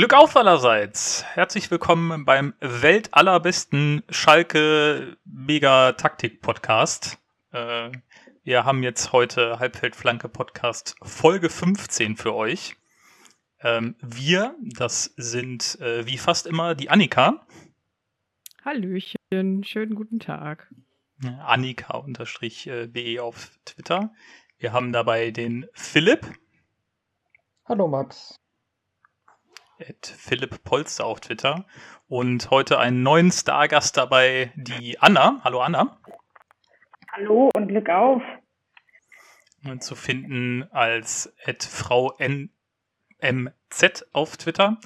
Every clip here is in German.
Glück auf allerseits. Herzlich willkommen beim weltallerbesten Schalke Mega Taktik Podcast. Äh, wir haben jetzt heute Halbfeldflanke Podcast Folge 15 für euch. Ähm, wir, das sind äh, wie fast immer die Annika. Hallöchen, schönen guten Tag. Annika-BE auf Twitter. Wir haben dabei den Philipp. Hallo Max Philipp Polster auf Twitter. Und heute einen neuen Stargast dabei, die Anna. Hallo Anna. Hallo und Glück auf. Zu finden als at Frau NMZ auf Twitter.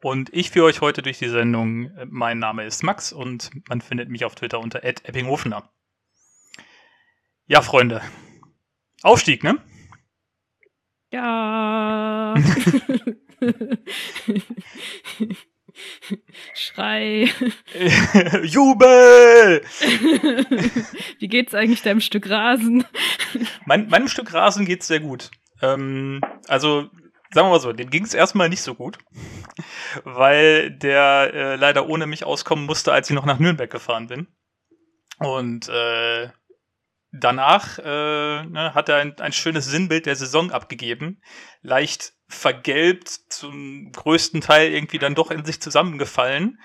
Und ich führe euch heute durch die Sendung. Mein Name ist Max und man findet mich auf Twitter unter @eppinghofener. Ja, Freunde. Aufstieg, ne? Ja. Schrei. Jubel! Wie geht's eigentlich deinem Stück Rasen? Mein, meinem Stück Rasen geht's sehr gut. Ähm, also, sagen wir mal so, dem ging's erstmal nicht so gut, weil der äh, leider ohne mich auskommen musste, als ich noch nach Nürnberg gefahren bin. Und äh, danach äh, ne, hat er ein, ein schönes Sinnbild der Saison abgegeben. Leicht vergelbt, zum größten Teil irgendwie dann doch in sich zusammengefallen.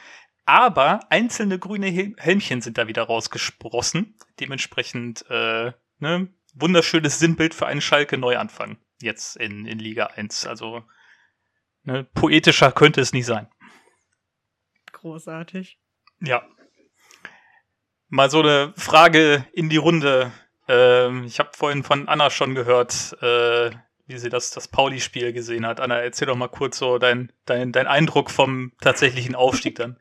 Aber einzelne grüne Helmchen sind da wieder rausgesprossen. Dementsprechend, äh, ne, wunderschönes Sinnbild für einen Schalke-Neuanfang. Jetzt in, in Liga 1. Also, ne, poetischer könnte es nicht sein. Großartig. Ja. Mal so eine Frage in die Runde. Ähm, ich habe vorhin von Anna schon gehört, äh, wie sie das, das Pauli-Spiel gesehen hat. Anna, erzähl doch mal kurz so dein, dein, dein Eindruck vom tatsächlichen Aufstieg dann.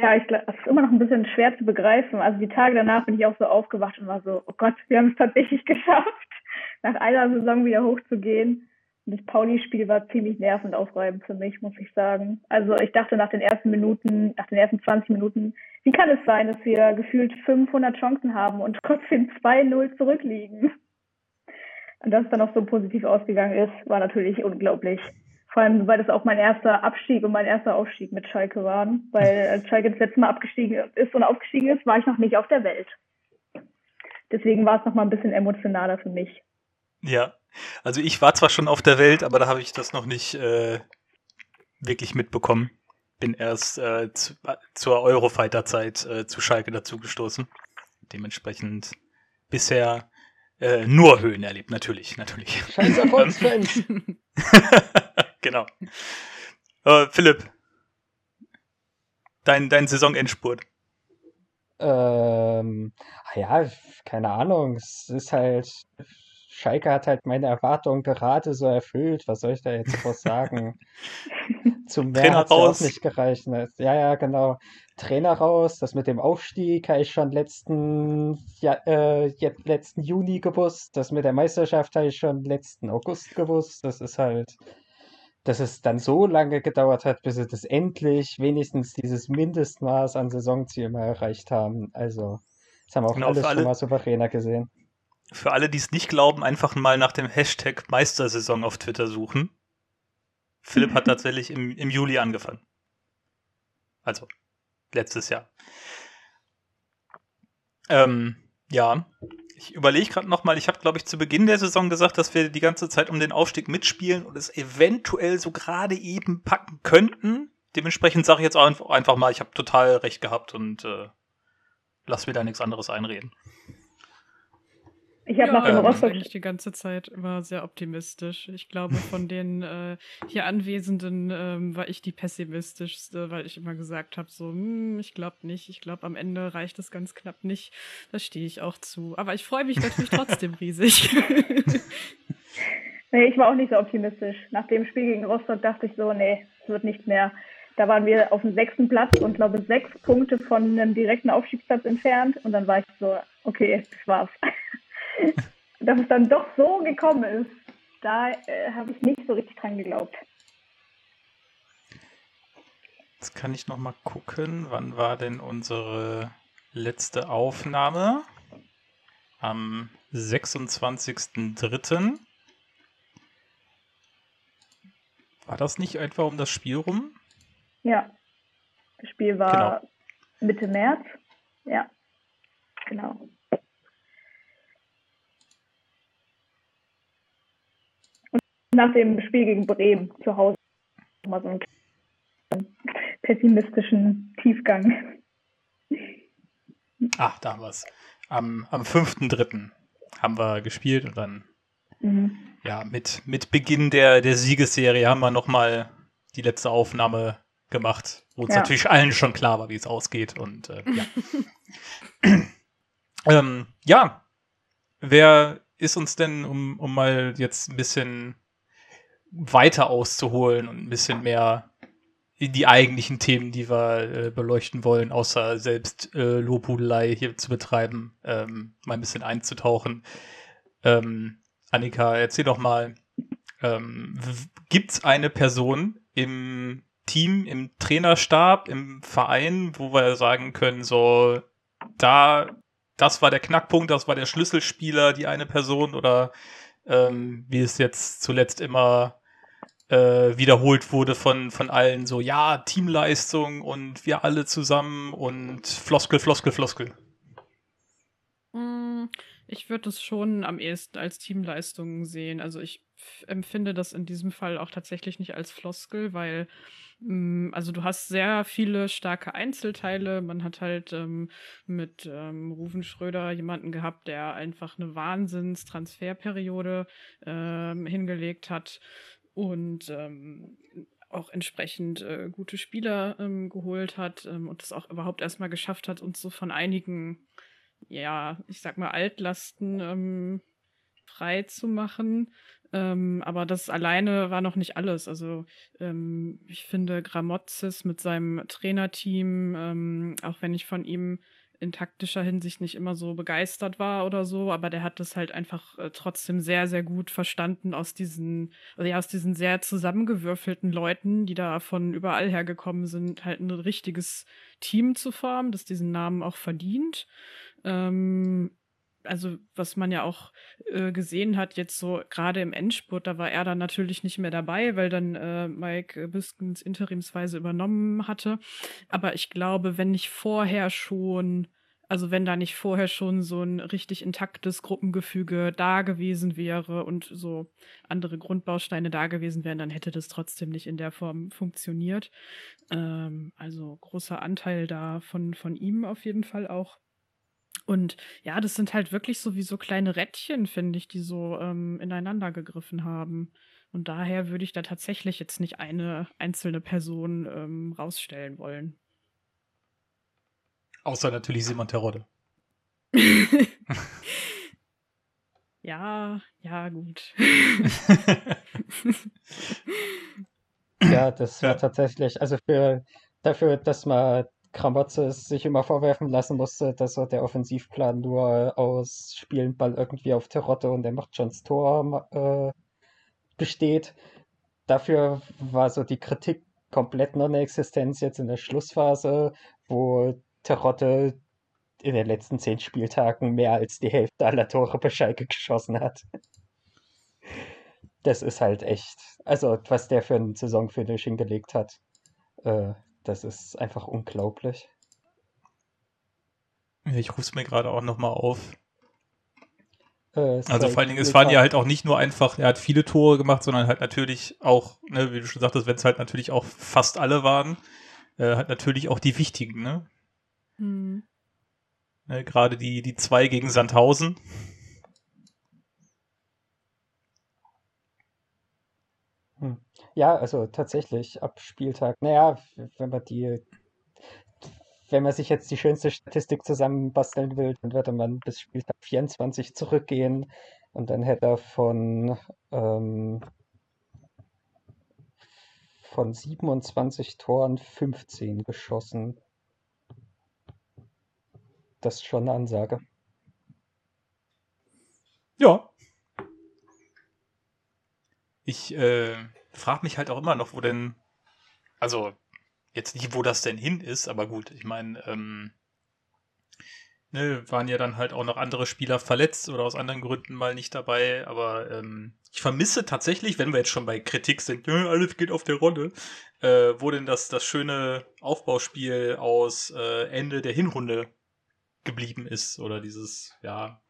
Ja, ich glaube, es ist immer noch ein bisschen schwer zu begreifen. Also die Tage danach bin ich auch so aufgewacht und war so, oh Gott, wir haben es tatsächlich geschafft, nach einer Saison wieder hochzugehen. Und das Pauli-Spiel war ziemlich nervend aufreibend für mich, muss ich sagen. Also ich dachte nach den ersten Minuten, nach den ersten 20 Minuten, wie kann es sein, dass wir gefühlt 500 Chancen haben und trotzdem 2-0 zurückliegen? Und dass es dann auch so positiv ausgegangen ist, war natürlich unglaublich. Vor allem, weil das auch mein erster Abstieg und mein erster Aufstieg mit Schalke waren. Weil als Schalke das letzte Mal abgestiegen ist und aufgestiegen ist, war ich noch nicht auf der Welt. Deswegen war es noch mal ein bisschen emotionaler für mich. Ja, also ich war zwar schon auf der Welt, aber da habe ich das noch nicht äh, wirklich mitbekommen. Bin erst äh, zu, zur Eurofighter-Zeit äh, zu Schalke dazugestoßen. Dementsprechend bisher äh, nur Höhen erlebt, natürlich, natürlich. Scheiß Erfolgsfans. genau. Äh, Philipp, dein, dein Saisonendspurt. Ähm, ja, keine Ahnung. Es ist halt, Schalke hat halt meine Erwartungen gerade so erfüllt. Was soll ich da jetzt groß sagen? Zum mehr hat auch nicht gereicht. Ne? Ja, ja, genau. Trainer raus. Das mit dem Aufstieg habe ich schon letzten, ja, äh, letzten Juni gewusst. Das mit der Meisterschaft habe ich schon letzten August gewusst. Das ist halt, dass es dann so lange gedauert hat, bis sie das endlich wenigstens dieses Mindestmaß an Saisonziel mal erreicht haben. Also, das haben auch genau, alles alle, schon mal souveräner gesehen. Für alle, die es nicht glauben, einfach mal nach dem Hashtag Meistersaison auf Twitter suchen. Philipp hat tatsächlich im, im Juli angefangen. Also, letztes Jahr. Ähm, ja, ich überlege gerade nochmal, ich habe, glaube ich, zu Beginn der Saison gesagt, dass wir die ganze Zeit um den Aufstieg mitspielen und es eventuell so gerade eben packen könnten. Dementsprechend sage ich jetzt einfach mal, ich habe total recht gehabt und äh, lass mir da nichts anderes einreden. Ich habe ja, nach dem Rostock. eigentlich die ganze Zeit immer sehr optimistisch. Ich glaube, von den äh, hier Anwesenden ähm, war ich die pessimistischste, weil ich immer gesagt habe, so, hm, ich glaube nicht, ich glaube, am Ende reicht es ganz knapp nicht. Da stehe ich auch zu. Aber ich freue mich natürlich trotzdem riesig. nee, ich war auch nicht so optimistisch. Nach dem Spiel gegen Rostock dachte ich so, nee, es wird nicht mehr. Da waren wir auf dem sechsten Platz und glaube sechs Punkte von einem direkten Aufstiegsplatz entfernt. Und dann war ich so, okay, das war's. dass es dann doch so gekommen ist, da äh, habe ich nicht so richtig dran geglaubt. Jetzt kann ich noch mal gucken, wann war denn unsere letzte Aufnahme? Am 26.03. War das nicht einfach um das Spiel rum? Ja. Das Spiel war genau. Mitte März. Ja. Genau. Nach dem Spiel gegen Bremen zu Hause mal so einen pessimistischen Tiefgang. Ach, da haben wir es. Am, am 5.3. haben wir gespielt und dann mhm. ja, mit, mit Beginn der, der Siegesserie haben wir nochmal die letzte Aufnahme gemacht, wo uns ja. natürlich allen schon klar war, wie es ausgeht. Und äh, ja. ähm, ja, wer ist uns denn, um, um mal jetzt ein bisschen weiter auszuholen und ein bisschen mehr in die eigentlichen Themen, die wir äh, beleuchten wollen, außer selbst äh, Lobhudelei hier zu betreiben, ähm, mal ein bisschen einzutauchen. Ähm, Annika, erzähl doch mal, ähm, gibt es eine Person im Team, im Trainerstab, im Verein, wo wir sagen können, so, da, das war der Knackpunkt, das war der Schlüsselspieler, die eine Person oder ähm, wie es jetzt zuletzt immer äh, wiederholt wurde von, von allen, so, ja, Teamleistung und wir alle zusammen und Floskel, Floskel, Floskel. Mm, ich würde es schon am ehesten als Teamleistung sehen. Also ich empfinde das in diesem Fall auch tatsächlich nicht als Floskel, weil also du hast sehr viele starke Einzelteile. Man hat halt ähm, mit ähm, Rufen Schröder jemanden gehabt, der einfach eine Wahnsinnstransferperiode ähm, hingelegt hat und ähm, auch entsprechend äh, gute Spieler ähm, geholt hat ähm, und es auch überhaupt erstmal geschafft hat, uns so von einigen, ja, ich sag mal, Altlasten ähm, frei zu machen. Ähm, aber das alleine war noch nicht alles. Also ähm, ich finde Gramozis mit seinem Trainerteam, ähm, auch wenn ich von ihm in taktischer Hinsicht nicht immer so begeistert war oder so, aber der hat das halt einfach äh, trotzdem sehr, sehr gut verstanden aus diesen, also ja, aus diesen sehr zusammengewürfelten Leuten, die da von überall hergekommen sind, halt ein richtiges Team zu formen, das diesen Namen auch verdient. Ähm, also was man ja auch äh, gesehen hat, jetzt so gerade im Endspurt, da war er dann natürlich nicht mehr dabei, weil dann äh, Mike Biskens interimsweise übernommen hatte. Aber ich glaube, wenn nicht vorher schon, also wenn da nicht vorher schon so ein richtig intaktes Gruppengefüge da gewesen wäre und so andere Grundbausteine da gewesen wären, dann hätte das trotzdem nicht in der Form funktioniert. Ähm, also großer Anteil da von, von ihm auf jeden Fall auch. Und ja, das sind halt wirklich so wie so kleine Rädchen, finde ich, die so ähm, ineinander gegriffen haben. Und daher würde ich da tatsächlich jetzt nicht eine einzelne Person ähm, rausstellen wollen. Außer natürlich Simon Terodde. ja, ja, gut. ja, das war tatsächlich, also für dafür, dass man Kramotze sich immer vorwerfen lassen musste, dass er der Offensivplan nur aus Spielen Ball irgendwie auf Terotte und der macht schon das Tor äh, besteht. Dafür war so die Kritik komplett Non-Existenz jetzt in der Schlussphase, wo Terotte in den letzten zehn Spieltagen mehr als die Hälfte aller Tore bei Schalke geschossen hat. Das ist halt echt, also was der für einen Saisonfinish hingelegt hat, äh, das ist einfach unglaublich. Ich rufe es mir gerade auch nochmal auf. Äh, also vor allen Dingen, es waren ja halt auch nicht nur einfach, er hat viele Tore gemacht, sondern halt natürlich auch, ne, wie du schon sagtest, wenn es halt natürlich auch fast alle waren, äh, halt natürlich auch die wichtigen, ne? Mhm. ne gerade die, die zwei gegen Sandhausen. Hm. Ja, also tatsächlich ab Spieltag. Naja, wenn man die, wenn man sich jetzt die schönste Statistik zusammenbasteln will, dann würde man bis Spieltag 24 zurückgehen und dann hätte er von, ähm, von 27 Toren 15 geschossen. Das ist schon eine Ansage. Ja. Ich äh, frage mich halt auch immer noch, wo denn, also jetzt nicht, wo das denn hin ist, aber gut, ich meine, ähm, ne, waren ja dann halt auch noch andere Spieler verletzt oder aus anderen Gründen mal nicht dabei. Aber ähm, ich vermisse tatsächlich, wenn wir jetzt schon bei Kritik sind, ja, alles geht auf der Rolle, äh, wo denn das, das schöne Aufbauspiel aus äh, Ende der Hinrunde geblieben ist. Oder dieses, ja,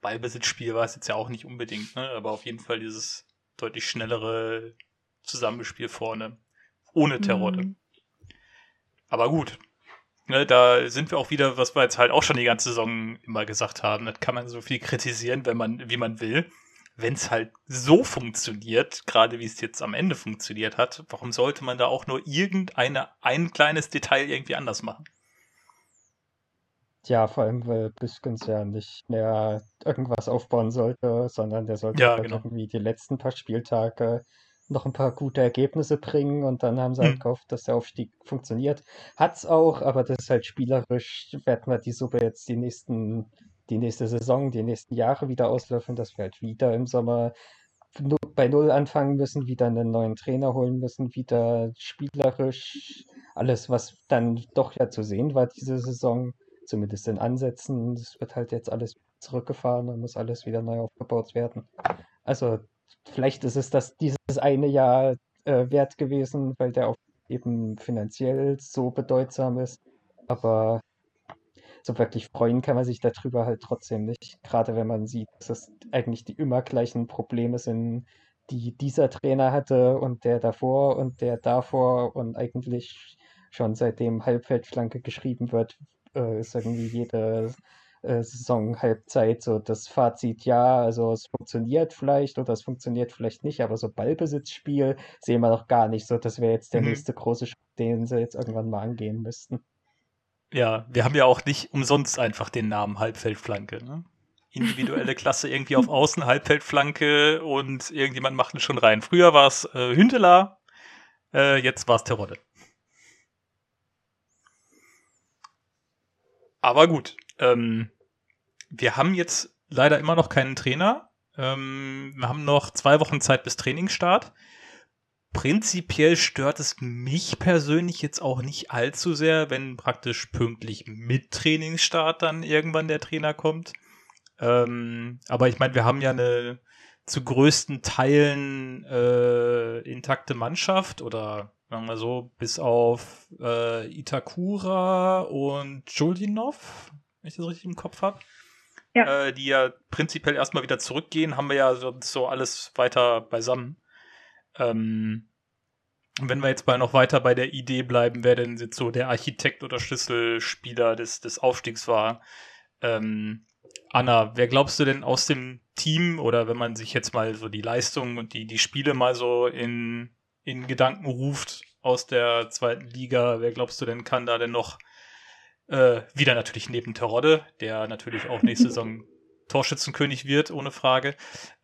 Ballbesitzspiel war es jetzt ja auch nicht unbedingt, ne? aber auf jeden Fall dieses deutlich schnellere Zusammenspiel vorne. Ohne Terrotte. Mhm. Aber gut, Ne, da sind wir auch wieder, was wir jetzt halt auch schon die ganze Saison immer gesagt haben. Das kann man so viel kritisieren, wenn man, wie man will. Wenn es halt so funktioniert, gerade wie es jetzt am Ende funktioniert hat, warum sollte man da auch nur irgendeine, ein kleines Detail irgendwie anders machen? Ja, vor allem, weil Biskens ja nicht mehr irgendwas aufbauen sollte, sondern der sollte ja, halt genau. irgendwie die letzten paar Spieltage noch ein paar gute Ergebnisse bringen und dann haben sie halt hm. gehofft, dass der Aufstieg funktioniert. Hat's auch, aber das ist halt spielerisch, werden wir die Suppe jetzt die nächsten, die nächste Saison, die nächsten Jahre wieder auslöffeln, dass wir halt wieder im Sommer bei Null anfangen müssen, wieder einen neuen Trainer holen müssen, wieder spielerisch alles, was dann doch ja zu sehen war diese Saison, zumindest in Ansätzen, das wird halt jetzt alles zurückgefahren und muss alles wieder neu aufgebaut werden. Also vielleicht ist es das dieses eine Jahr äh, wert gewesen, weil der auch eben finanziell so bedeutsam ist. Aber so wirklich freuen kann man sich darüber halt trotzdem nicht. Gerade wenn man sieht, dass es eigentlich die immer gleichen Probleme sind, die dieser Trainer hatte und der davor und der davor und eigentlich schon seitdem Halbfeldflanke geschrieben wird, äh, ist irgendwie jede äh, Saisonhalbzeit so das Fazit, ja, also es funktioniert vielleicht oder es funktioniert vielleicht nicht, aber so Ballbesitzspiel sehen wir noch gar nicht so. Das wäre jetzt der mhm. nächste große Schritt, den sie jetzt irgendwann mal angehen müssten. Ja, wir haben ja auch nicht umsonst einfach den Namen Halbfeldflanke. Ne? Individuelle Klasse irgendwie auf Außen, Halbfeldflanke und irgendjemand macht ihn schon rein. Früher war es äh, Hünteler, äh, jetzt war es Terodde. Aber gut, ähm, wir haben jetzt leider immer noch keinen Trainer. Ähm, wir haben noch zwei Wochen Zeit bis Trainingsstart. Prinzipiell stört es mich persönlich jetzt auch nicht allzu sehr, wenn praktisch pünktlich mit Trainingsstart dann irgendwann der Trainer kommt. Ähm, aber ich meine, wir haben ja eine zu größten Teilen äh, intakte Mannschaft oder sagen wir so, bis auf äh, Itakura und Julinov wenn ich das richtig im Kopf habe. Ja. Äh, die ja prinzipiell erstmal wieder zurückgehen, haben wir ja so, so alles weiter beisammen. Ähm, wenn wir jetzt mal noch weiter bei der Idee bleiben, wer denn jetzt so der Architekt oder Schlüsselspieler des, des Aufstiegs war. Ähm, Anna, wer glaubst du denn aus dem Team oder wenn man sich jetzt mal so die Leistungen und die, die Spiele mal so in, in Gedanken ruft aus der zweiten Liga, wer glaubst du denn kann da denn noch äh, wieder natürlich neben Terodde, der natürlich auch nächste Saison Torschützenkönig wird, ohne Frage.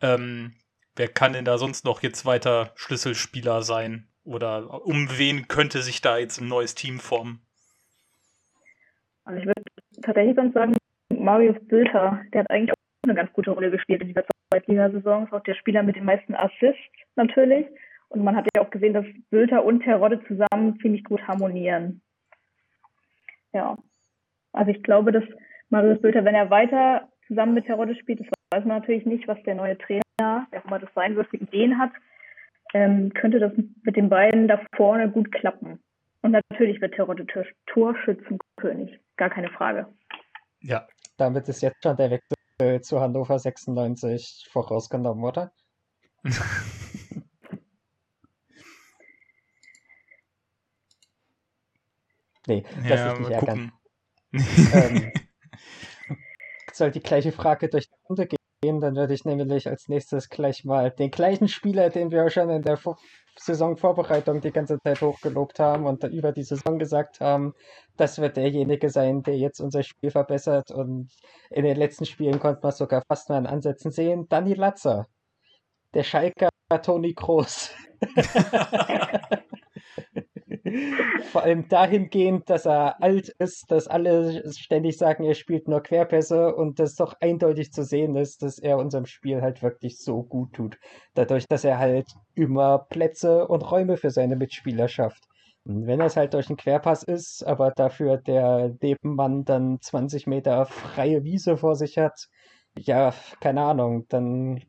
Ähm, wer kann denn da sonst noch jetzt weiter Schlüsselspieler sein? Oder um wen könnte sich da jetzt ein neues Team formen? Also ich würde tatsächlich sonst sagen, Marius Bülter, der hat eigentlich auch eine ganz gute Rolle gespielt in dieser Zweitligasaison. Ist auch der Spieler mit den meisten Assists natürlich. Und man hat ja auch gesehen, dass Bülter und Terodde zusammen ziemlich gut harmonieren. Ja. Also ich glaube, dass Marius Bülter, wenn er weiter zusammen mit Terodde spielt, das weiß man natürlich nicht, was der neue Trainer, wer auch immer das sein wird, für Ideen hat, ähm, könnte das mit den beiden da vorne gut klappen. Und natürlich wird Terodde Torschützenkönig, gar keine Frage. Ja. Damit ist jetzt schon der Wechsel zu Hannover 96 vorausgenommen, oder? nee, lass ja, ich nicht ärgern. Ähm, soll die gleiche Frage durch die Runde gehen, dann würde ich nämlich als nächstes gleich mal den gleichen Spieler, den wir schon in der Saisonvorbereitung die ganze Zeit hochgelobt haben und dann über die Saison gesagt haben, das wird derjenige sein, der jetzt unser Spiel verbessert. Und in den letzten Spielen konnte man sogar fast mal in Ansätzen sehen. Danny Latzer, der Schalker Toni Groß. Vor allem dahingehend, dass er alt ist, dass alle ständig sagen, er spielt nur Querpässe und das doch eindeutig zu sehen ist, dass er unserem Spiel halt wirklich so gut tut. Dadurch, dass er halt immer Plätze und Räume für seine Mitspieler schafft. Und wenn das halt durch einen Querpass ist, aber dafür der Nebenmann dann 20 Meter freie Wiese vor sich hat, ja, keine Ahnung, dann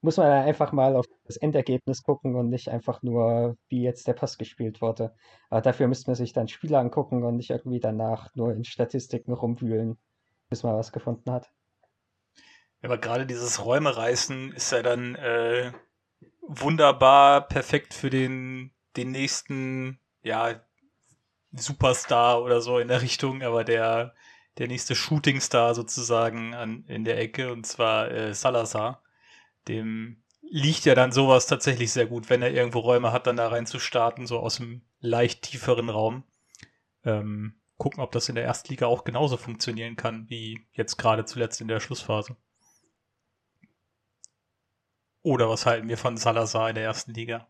muss man einfach mal auf das Endergebnis gucken und nicht einfach nur, wie jetzt der Pass gespielt wurde. Aber dafür müsste man sich dann Spiele angucken und nicht irgendwie danach nur in Statistiken rumwühlen, bis man was gefunden hat. Aber gerade dieses Räumereißen ist ja dann äh, wunderbar perfekt für den, den nächsten, ja, Superstar oder so in der Richtung, aber der, der nächste Shootingstar sozusagen an, in der Ecke, und zwar äh, Salazar. Dem liegt ja dann sowas tatsächlich sehr gut, wenn er irgendwo Räume hat, dann da rein zu starten, so aus einem leicht tieferen Raum. Ähm, gucken, ob das in der Erstliga auch genauso funktionieren kann, wie jetzt gerade zuletzt in der Schlussphase. Oder was halten wir von Salazar in der ersten Liga?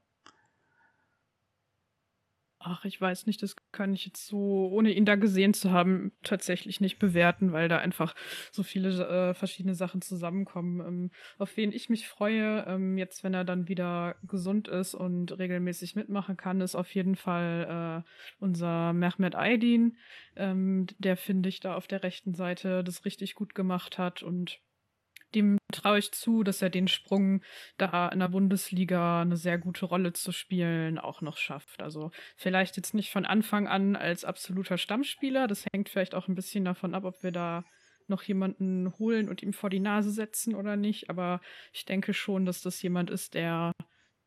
Ach, ich weiß nicht, das kann ich jetzt so, ohne ihn da gesehen zu haben, tatsächlich nicht bewerten, weil da einfach so viele äh, verschiedene Sachen zusammenkommen. Ähm, auf wen ich mich freue, ähm, jetzt wenn er dann wieder gesund ist und regelmäßig mitmachen kann, ist auf jeden Fall äh, unser Mehmet Aydin, ähm, der finde ich da auf der rechten Seite das richtig gut gemacht hat und dem traue ich zu, dass er den Sprung da in der Bundesliga eine sehr gute Rolle zu spielen auch noch schafft. Also vielleicht jetzt nicht von Anfang an als absoluter Stammspieler. Das hängt vielleicht auch ein bisschen davon ab, ob wir da noch jemanden holen und ihm vor die Nase setzen oder nicht. Aber ich denke schon, dass das jemand ist, der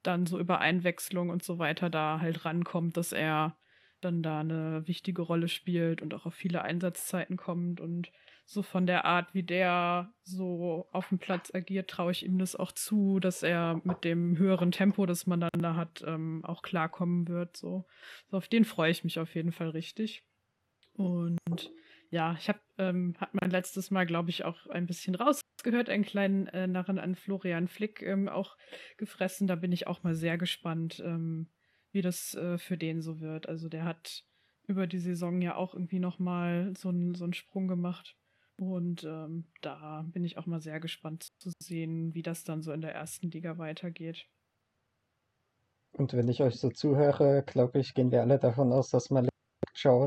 dann so über Einwechslung und so weiter da halt rankommt, dass er dann da eine wichtige Rolle spielt und auch auf viele Einsatzzeiten kommt und so von der Art, wie der so auf dem Platz agiert, traue ich ihm das auch zu, dass er mit dem höheren Tempo, das man dann da hat, ähm, auch klarkommen wird. So. so, auf den freue ich mich auf jeden Fall richtig. Und ja, ich habe ähm, hat mein letztes Mal, glaube ich, auch ein bisschen rausgehört, einen kleinen äh, Narren an Florian Flick ähm, auch gefressen. Da bin ich auch mal sehr gespannt, ähm, wie das äh, für den so wird. Also der hat über die Saison ja auch irgendwie nochmal so, ein, so einen Sprung gemacht. Und ähm, da bin ich auch mal sehr gespannt zu sehen, wie das dann so in der ersten Liga weitergeht. Und wenn ich euch so zuhöre, glaube ich, gehen wir alle davon aus, dass Malik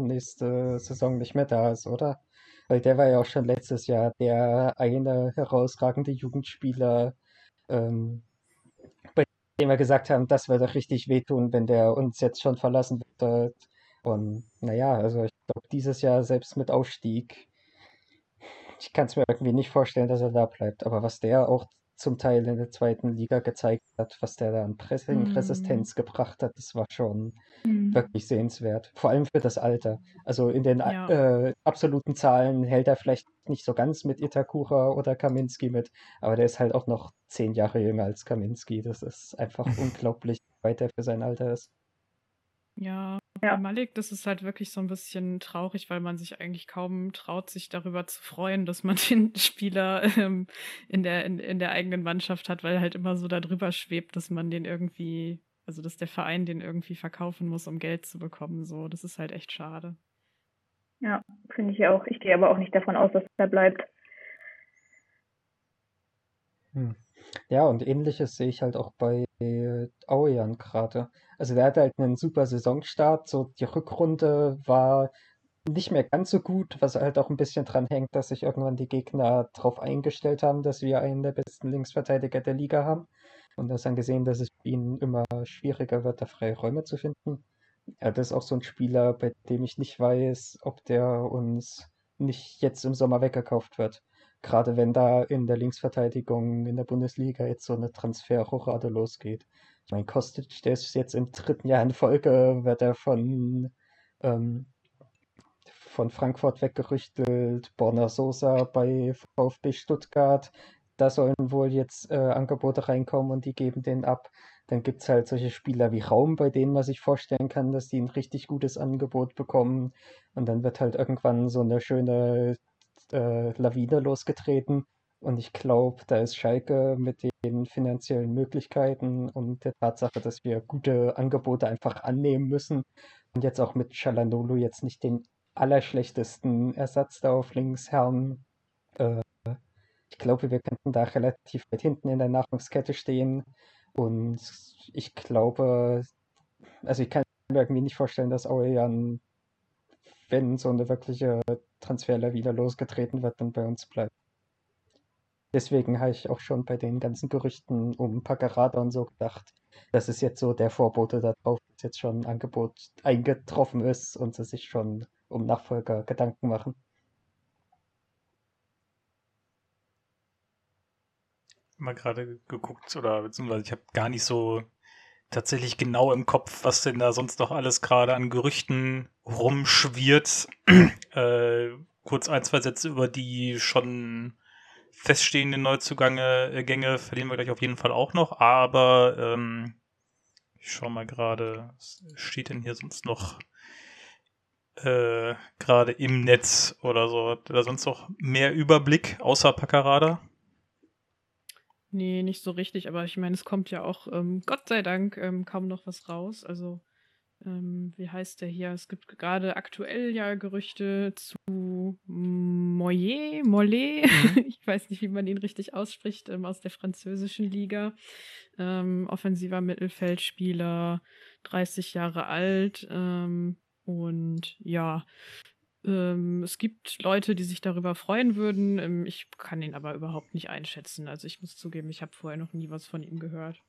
nächste Saison nicht mehr da ist, oder? Weil der war ja auch schon letztes Jahr der eine herausragende Jugendspieler, ähm, bei dem wir gesagt haben, das würde richtig wehtun, wenn der uns jetzt schon verlassen wird. Und naja, also ich glaube, dieses Jahr selbst mit Aufstieg ich kann es mir irgendwie nicht vorstellen, dass er da bleibt. Aber was der auch zum Teil in der zweiten Liga gezeigt hat, was der da an Pressing-Resistenz mm. gebracht hat, das war schon mm. wirklich sehenswert. Vor allem für das Alter. Also in den ja. äh, absoluten Zahlen hält er vielleicht nicht so ganz mit Itakura oder Kaminski mit, aber der ist halt auch noch zehn Jahre jünger als Kaminski. Das ist einfach unglaublich, wie weit er für sein Alter ist. Ja, ja. Malik, das ist halt wirklich so ein bisschen traurig, weil man sich eigentlich kaum traut, sich darüber zu freuen, dass man den Spieler ähm, in, der, in, in der eigenen Mannschaft hat, weil halt immer so darüber schwebt, dass man den irgendwie, also dass der Verein den irgendwie verkaufen muss, um Geld zu bekommen. So, das ist halt echt schade. Ja, finde ich auch. Ich gehe aber auch nicht davon aus, dass er bleibt. Hm. Ja, und ähnliches sehe ich halt auch bei Aujan gerade. Also der hatte halt einen super Saisonstart. So die Rückrunde war nicht mehr ganz so gut, was halt auch ein bisschen dran hängt, dass sich irgendwann die Gegner darauf eingestellt haben, dass wir einen der besten Linksverteidiger der Liga haben. Und das dann gesehen, dass es für ihn immer schwieriger wird, da freie Räume zu finden. Ja, das ist auch so ein Spieler, bei dem ich nicht weiß, ob der uns nicht jetzt im Sommer weggekauft wird. Gerade wenn da in der Linksverteidigung in der Bundesliga jetzt so eine Transferrochade losgeht. Ich meine, Kostic, der ist jetzt im dritten Jahr in Folge, wird er von, ähm, von Frankfurt weggerüchtelt. Borna Sosa bei VfB Stuttgart. Da sollen wohl jetzt äh, Angebote reinkommen und die geben den ab. Dann gibt es halt solche Spieler wie Raum, bei denen man sich vorstellen kann, dass die ein richtig gutes Angebot bekommen. Und dann wird halt irgendwann so eine schöne äh, Lawine losgetreten. Und ich glaube, da ist Schalke mit den finanziellen Möglichkeiten und der Tatsache, dass wir gute Angebote einfach annehmen müssen und jetzt auch mit Chalanolo jetzt nicht den allerschlechtesten Ersatz da auf links haben. Äh, ich glaube, wir könnten da relativ weit hinten in der Nahrungskette stehen. Und ich glaube, also ich kann mir irgendwie nicht vorstellen, dass Aurelian, wenn so eine wirkliche Transferlawine losgetreten wird, dann bei uns bleibt. Deswegen habe ich auch schon bei den ganzen Gerüchten um Packerada und so gedacht, das ist jetzt so der Vorbote darauf, dass jetzt schon ein Angebot eingetroffen ist und sie sich schon um Nachfolger Gedanken machen. Mal gerade geguckt oder beziehungsweise ich habe gar nicht so tatsächlich genau im Kopf, was denn da sonst noch alles gerade an Gerüchten rumschwirrt. äh, kurz ein, zwei Sätze über die schon feststehenden Neuzugänge äh, verlieren wir gleich auf jeden Fall auch noch, aber ähm, ich schau mal gerade, was steht denn hier sonst noch äh, gerade im Netz oder so? Hat da sonst noch mehr Überblick außer Packerada? Nee, nicht so richtig, aber ich meine, es kommt ja auch, ähm, Gott sei Dank, ähm, kaum noch was raus. Also, ähm, wie heißt der hier? Es gibt gerade aktuell ja Gerüchte zu Moyer, Mollet, mhm. ich weiß nicht, wie man ihn richtig ausspricht, ähm, aus der französischen Liga. Ähm, offensiver Mittelfeldspieler, 30 Jahre alt. Ähm, und ja, ähm, es gibt Leute, die sich darüber freuen würden. Ähm, ich kann ihn aber überhaupt nicht einschätzen. Also ich muss zugeben, ich habe vorher noch nie was von ihm gehört.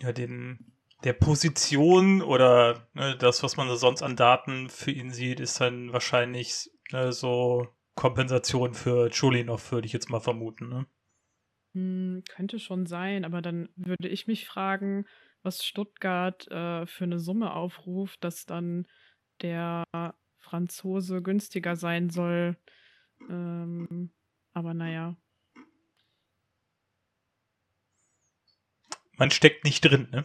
Ja, den der Position oder ne, das, was man sonst an Daten für ihn sieht, ist dann wahrscheinlich ne, so Kompensation für Chulinov, würde ich jetzt mal vermuten. Ne? Hm, könnte schon sein, aber dann würde ich mich fragen, was Stuttgart äh, für eine Summe aufruft, dass dann der Franzose günstiger sein soll. Ähm, aber naja. Man steckt nicht drin, ne?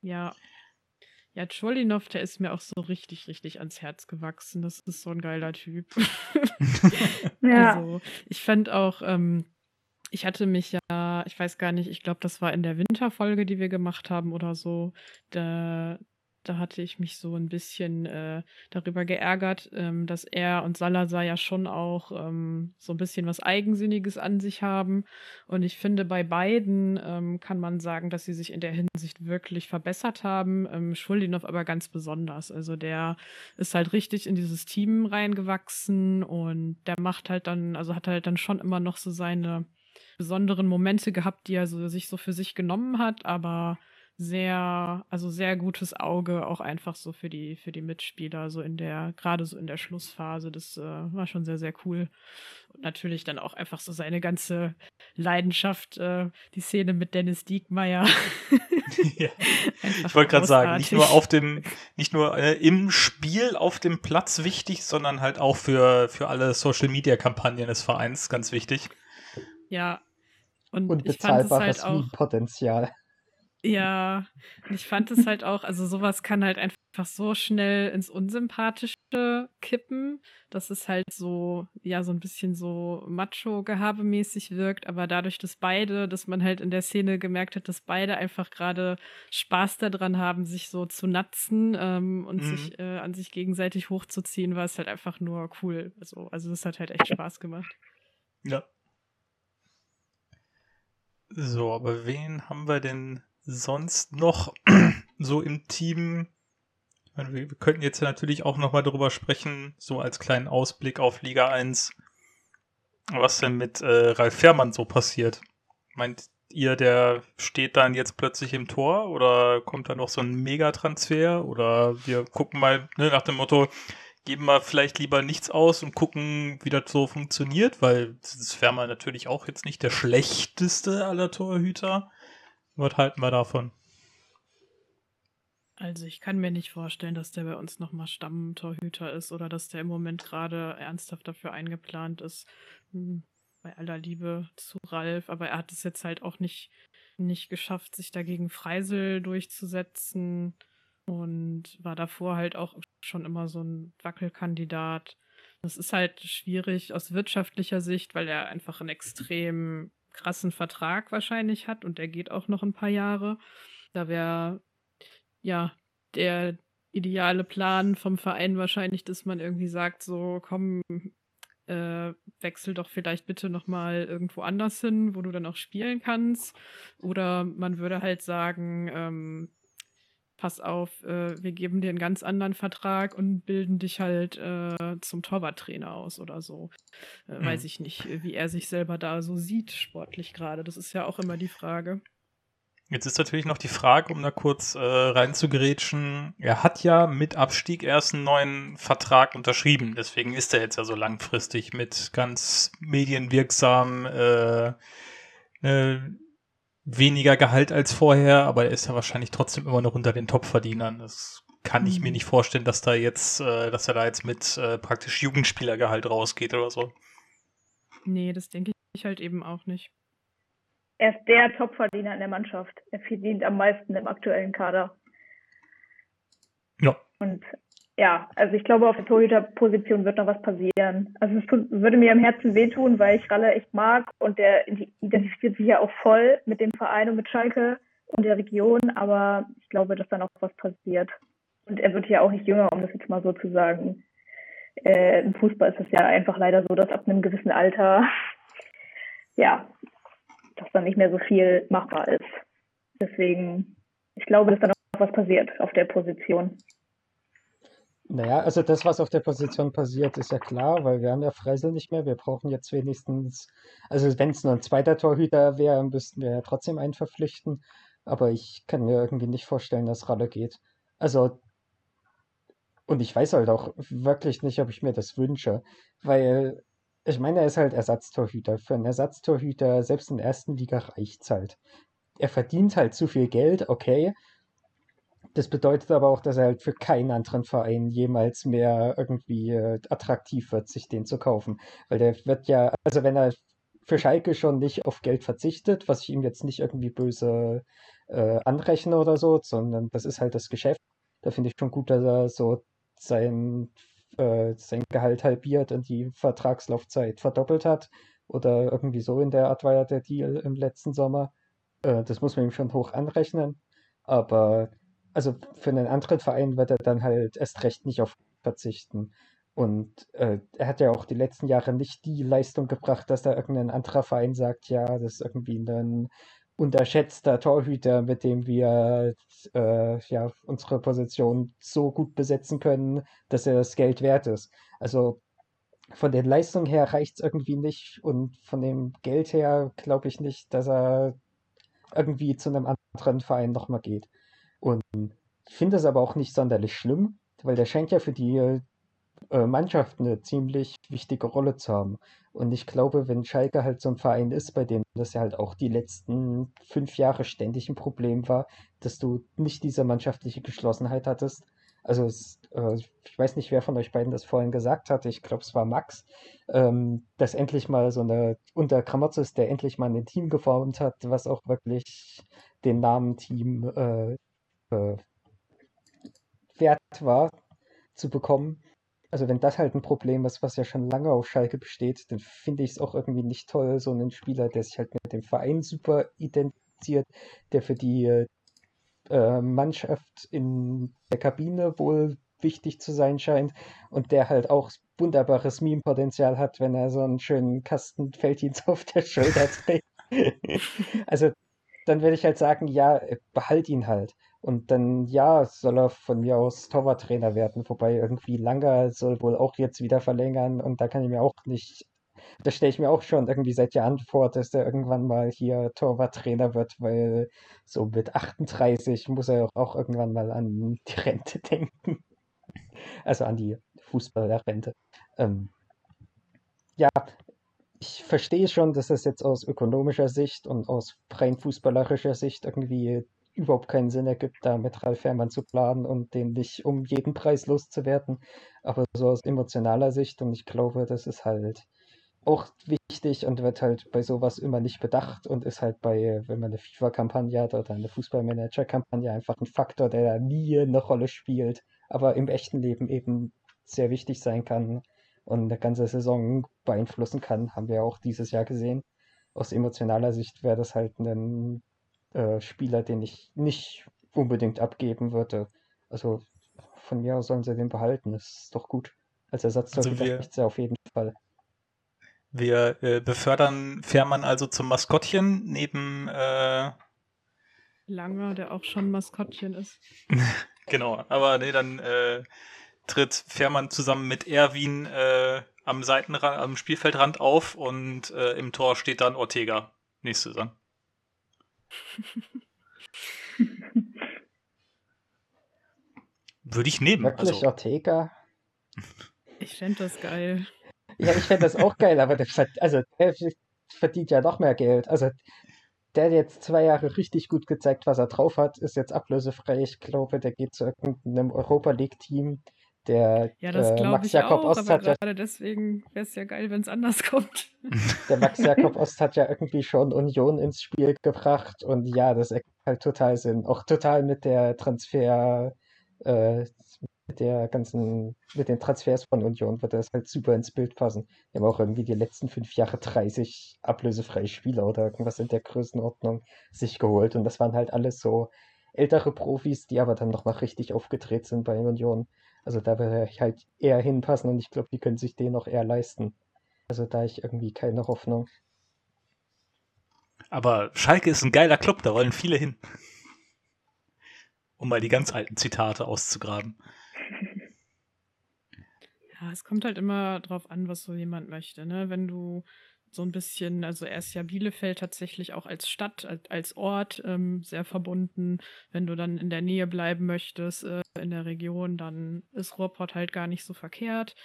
Ja. Ja, Cholinov, der ist mir auch so richtig, richtig ans Herz gewachsen. Das ist so ein geiler Typ. ja. Also, ich fand auch, ähm, ich hatte mich ja, ich weiß gar nicht, ich glaube, das war in der Winterfolge, die wir gemacht haben oder so. Da, da hatte ich mich so ein bisschen äh, darüber geärgert, ähm, dass er und Salazar ja schon auch ähm, so ein bisschen was Eigensinniges an sich haben. Und ich finde, bei beiden ähm, kann man sagen, dass sie sich in der Hinsicht wirklich verbessert haben. Ähm, Schuldinov aber ganz besonders. Also der ist halt richtig in dieses Team reingewachsen und der macht halt dann, also hat halt dann schon immer noch so seine besonderen Momente gehabt, die er so, sich so für sich genommen hat, aber sehr, also sehr gutes Auge auch einfach so für die, für die Mitspieler, so in der, gerade so in der Schlussphase. Das äh, war schon sehr, sehr cool. Und natürlich dann auch einfach so seine ganze Leidenschaft, äh, die Szene mit Dennis Diekmeyer. ja. ich wollte gerade sagen, nicht nur auf dem, nicht nur äh, im Spiel auf dem Platz wichtig, sondern halt auch für, für alle Social Media Kampagnen des Vereins ganz wichtig. Ja. Und, Und bezahlbares halt Potenzial. Ja, ich fand es halt auch, also sowas kann halt einfach so schnell ins Unsympathische kippen, dass es halt so, ja, so ein bisschen so Macho-Gehabemäßig wirkt, aber dadurch, dass beide, dass man halt in der Szene gemerkt hat, dass beide einfach gerade Spaß daran haben, sich so zu natzen ähm, und mhm. sich äh, an sich gegenseitig hochzuziehen, war es halt einfach nur cool. Also, also das hat halt echt Spaß gemacht. Ja. So, aber wen haben wir denn sonst noch so im Team? Meine, wir, wir könnten jetzt natürlich auch nochmal darüber sprechen, so als kleinen Ausblick auf Liga 1, was denn mit äh, Ralf Fährmann so passiert. Meint ihr, der steht dann jetzt plötzlich im Tor oder kommt da noch so ein Megatransfer oder wir gucken mal ne, nach dem Motto, geben wir vielleicht lieber nichts aus und gucken, wie das so funktioniert, weil das ist Fährmann natürlich auch jetzt nicht der schlechteste aller Torhüter. Was halten wir davon? Also ich kann mir nicht vorstellen, dass der bei uns nochmal Stammtorhüter ist oder dass der im Moment gerade ernsthaft dafür eingeplant ist. Hm, bei aller Liebe zu Ralf, aber er hat es jetzt halt auch nicht, nicht geschafft, sich dagegen Freisel durchzusetzen und war davor halt auch schon immer so ein Wackelkandidat. Das ist halt schwierig aus wirtschaftlicher Sicht, weil er einfach einen extrem krassen Vertrag wahrscheinlich hat und der geht auch noch ein paar Jahre. Da wäre ja der ideale Plan vom Verein wahrscheinlich, dass man irgendwie sagt, so komm, äh, wechsel doch vielleicht bitte nochmal irgendwo anders hin, wo du dann auch spielen kannst. Oder man würde halt sagen, ähm, pass auf, äh, wir geben dir einen ganz anderen Vertrag und bilden dich halt äh, zum Torwarttrainer aus oder so. Äh, mhm. Weiß ich nicht, wie er sich selber da so sieht, sportlich gerade. Das ist ja auch immer die Frage. Jetzt ist natürlich noch die Frage, um da kurz äh, reinzugrätschen. Er hat ja mit Abstieg erst einen neuen Vertrag unterschrieben. Deswegen ist er jetzt ja so langfristig mit ganz medienwirksam äh, äh, weniger Gehalt als vorher, aber er ist ja wahrscheinlich trotzdem immer noch unter den Topverdienern. Das kann ich mir mhm. nicht vorstellen, dass da jetzt, äh, dass er da jetzt mit äh, praktisch Jugendspielergehalt rausgeht oder so. Nee, das denke ich halt eben auch nicht. Er ist der Topverdiener in der Mannschaft. Er verdient am meisten im aktuellen Kader. Ja. Und ja, also ich glaube, auf der Torhüterposition wird noch was passieren. Also es würde mir im Herzen wehtun, weil ich Ralle echt mag und der identifiziert sich ja auch voll mit dem Verein und mit Schalke und der Region, aber ich glaube, dass da noch was passiert. Und er wird ja auch nicht jünger, um das jetzt mal so zu sagen. Äh, Im Fußball ist es ja einfach leider so, dass ab einem gewissen Alter, ja, dass dann nicht mehr so viel machbar ist. Deswegen, ich glaube, dass da noch was passiert auf der Position. Naja, also das, was auf der Position passiert, ist ja klar, weil wir haben ja Freisel nicht mehr. Wir brauchen jetzt wenigstens, also wenn es nur ein zweiter Torhüter wäre, müssten wir ja trotzdem einen verpflichten. Aber ich kann mir irgendwie nicht vorstellen, dass Ralle geht. Also, und ich weiß halt auch wirklich nicht, ob ich mir das wünsche, weil ich meine, er ist halt Ersatztorhüter. Für einen Ersatztorhüter, selbst in der ersten Liga, reicht's halt. Er verdient halt zu viel Geld, okay, das bedeutet aber auch, dass er halt für keinen anderen Verein jemals mehr irgendwie äh, attraktiv wird, sich den zu kaufen. Weil der wird ja, also wenn er für Schalke schon nicht auf Geld verzichtet, was ich ihm jetzt nicht irgendwie böse äh, anrechne oder so, sondern das ist halt das Geschäft. Da finde ich schon gut, dass er so sein, äh, sein Gehalt halbiert und die Vertragslaufzeit verdoppelt hat. Oder irgendwie so in der Art war ja der Deal im letzten Sommer. Äh, das muss man ihm schon hoch anrechnen. Aber also für einen anderen Verein wird er dann halt erst recht nicht auf verzichten. Und äh, er hat ja auch die letzten Jahre nicht die Leistung gebracht, dass da irgendein anderer Verein sagt, ja, das ist irgendwie ein unterschätzter Torhüter, mit dem wir äh, ja unsere Position so gut besetzen können, dass er das Geld wert ist. Also von den Leistungen her reicht es irgendwie nicht und von dem Geld her glaube ich nicht, dass er irgendwie zu einem anderen Verein nochmal geht. Und ich finde es aber auch nicht sonderlich schlimm, weil der scheint ja für die äh, Mannschaft eine ziemlich wichtige Rolle zu haben. Und ich glaube, wenn Schalke halt so ein Verein ist, bei dem das ja halt auch die letzten fünf Jahre ständig ein Problem war, dass du nicht diese mannschaftliche Geschlossenheit hattest. Also es, äh, ich weiß nicht, wer von euch beiden das vorhin gesagt hatte, ich glaube es war Max, ähm, dass endlich mal so eine unter Grammatzes, der endlich mal ein Team geformt hat, was auch wirklich den Namen Team äh, äh, wert war zu bekommen. Also wenn das halt ein Problem ist, was ja schon lange auf Schalke besteht, dann finde ich es auch irgendwie nicht toll, so einen Spieler, der sich halt mit dem Verein super identifiziert, der für die äh, Mannschaft in der Kabine wohl wichtig zu sein scheint und der halt auch wunderbares Meme-Potenzial hat, wenn er so einen schönen Kasten Felddienst auf der Schulter trägt. also dann würde ich halt sagen, ja, behalt ihn halt. Und dann, ja, soll er von mir aus Torwarttrainer werden. Wobei irgendwie Langer soll wohl auch jetzt wieder verlängern. Und da kann ich mir auch nicht, da stelle ich mir auch schon irgendwie seit Jahren vor, dass er irgendwann mal hier Torwarttrainer wird, weil so mit 38 muss er auch irgendwann mal an die Rente denken. Also an die Fußballerrente. Ähm, ja, ich verstehe schon, dass das jetzt aus ökonomischer Sicht und aus rein fußballerischer Sicht irgendwie überhaupt keinen Sinn ergibt, da mit Ralf Fährmann zu planen und den nicht um jeden Preis loszuwerden. Aber so aus emotionaler Sicht und ich glaube, das ist halt auch wichtig und wird halt bei sowas immer nicht bedacht und ist halt bei, wenn man eine FIFA-Kampagne hat oder eine Fußballmanager-Kampagne einfach ein Faktor, der da nie eine Rolle spielt, aber im echten Leben eben sehr wichtig sein kann und eine ganze Saison beeinflussen kann, haben wir auch dieses Jahr gesehen. Aus emotionaler Sicht wäre das halt ein äh, Spieler, den ich nicht unbedingt abgeben würde. Also von mir aus sollen sie den behalten, das ist doch gut. Als Ersatz also wir, er auf jeden Fall. Wir äh, befördern Fährmann also zum Maskottchen neben, äh, Langer, der auch schon Maskottchen ist. genau, aber nee, dann äh, tritt Fährmann zusammen mit Erwin äh, am Seitenrand, am Spielfeldrand auf und äh, im Tor steht dann Ortega. Nächste Saison. Würde ich nehmen. Wirklich also. Ortega? Ich fände das geil. Ja, ich fände das auch geil, aber der, also, der verdient ja noch mehr Geld. Also der hat jetzt zwei Jahre richtig gut gezeigt, was er drauf hat, ist jetzt ablösefrei. Ich glaube, der geht zu irgendeinem Europa League-Team. Der ja, das äh, Max Jakob auch, Ost hat ja. Gerade deswegen wäre es ja geil, wenn es anders kommt. Der Max Jakob Ost hat ja irgendwie schon Union ins Spiel gebracht und ja, das ergibt halt total Sinn. Auch total mit der Transfer, äh, mit der ganzen, mit den Transfers von Union wird das halt super ins Bild passen. Wir haben auch irgendwie die letzten fünf Jahre 30 ablösefreie Spieler oder irgendwas in der Größenordnung sich geholt. Und das waren halt alles so ältere Profis, die aber dann nochmal richtig aufgedreht sind bei Union. Also da würde ich halt eher hinpassen und ich glaube, die können sich den noch eher leisten. Also da ich irgendwie keine Hoffnung. Aber Schalke ist ein geiler Club, da wollen viele hin. Um mal die ganz alten Zitate auszugraben. Ja, es kommt halt immer drauf an, was so jemand möchte. Ne? Wenn du so ein bisschen, also er ist ja Bielefeld tatsächlich auch als Stadt, als Ort ähm, sehr verbunden. Wenn du dann in der Nähe bleiben möchtest, äh, in der Region, dann ist Ruhrpott halt gar nicht so verkehrt.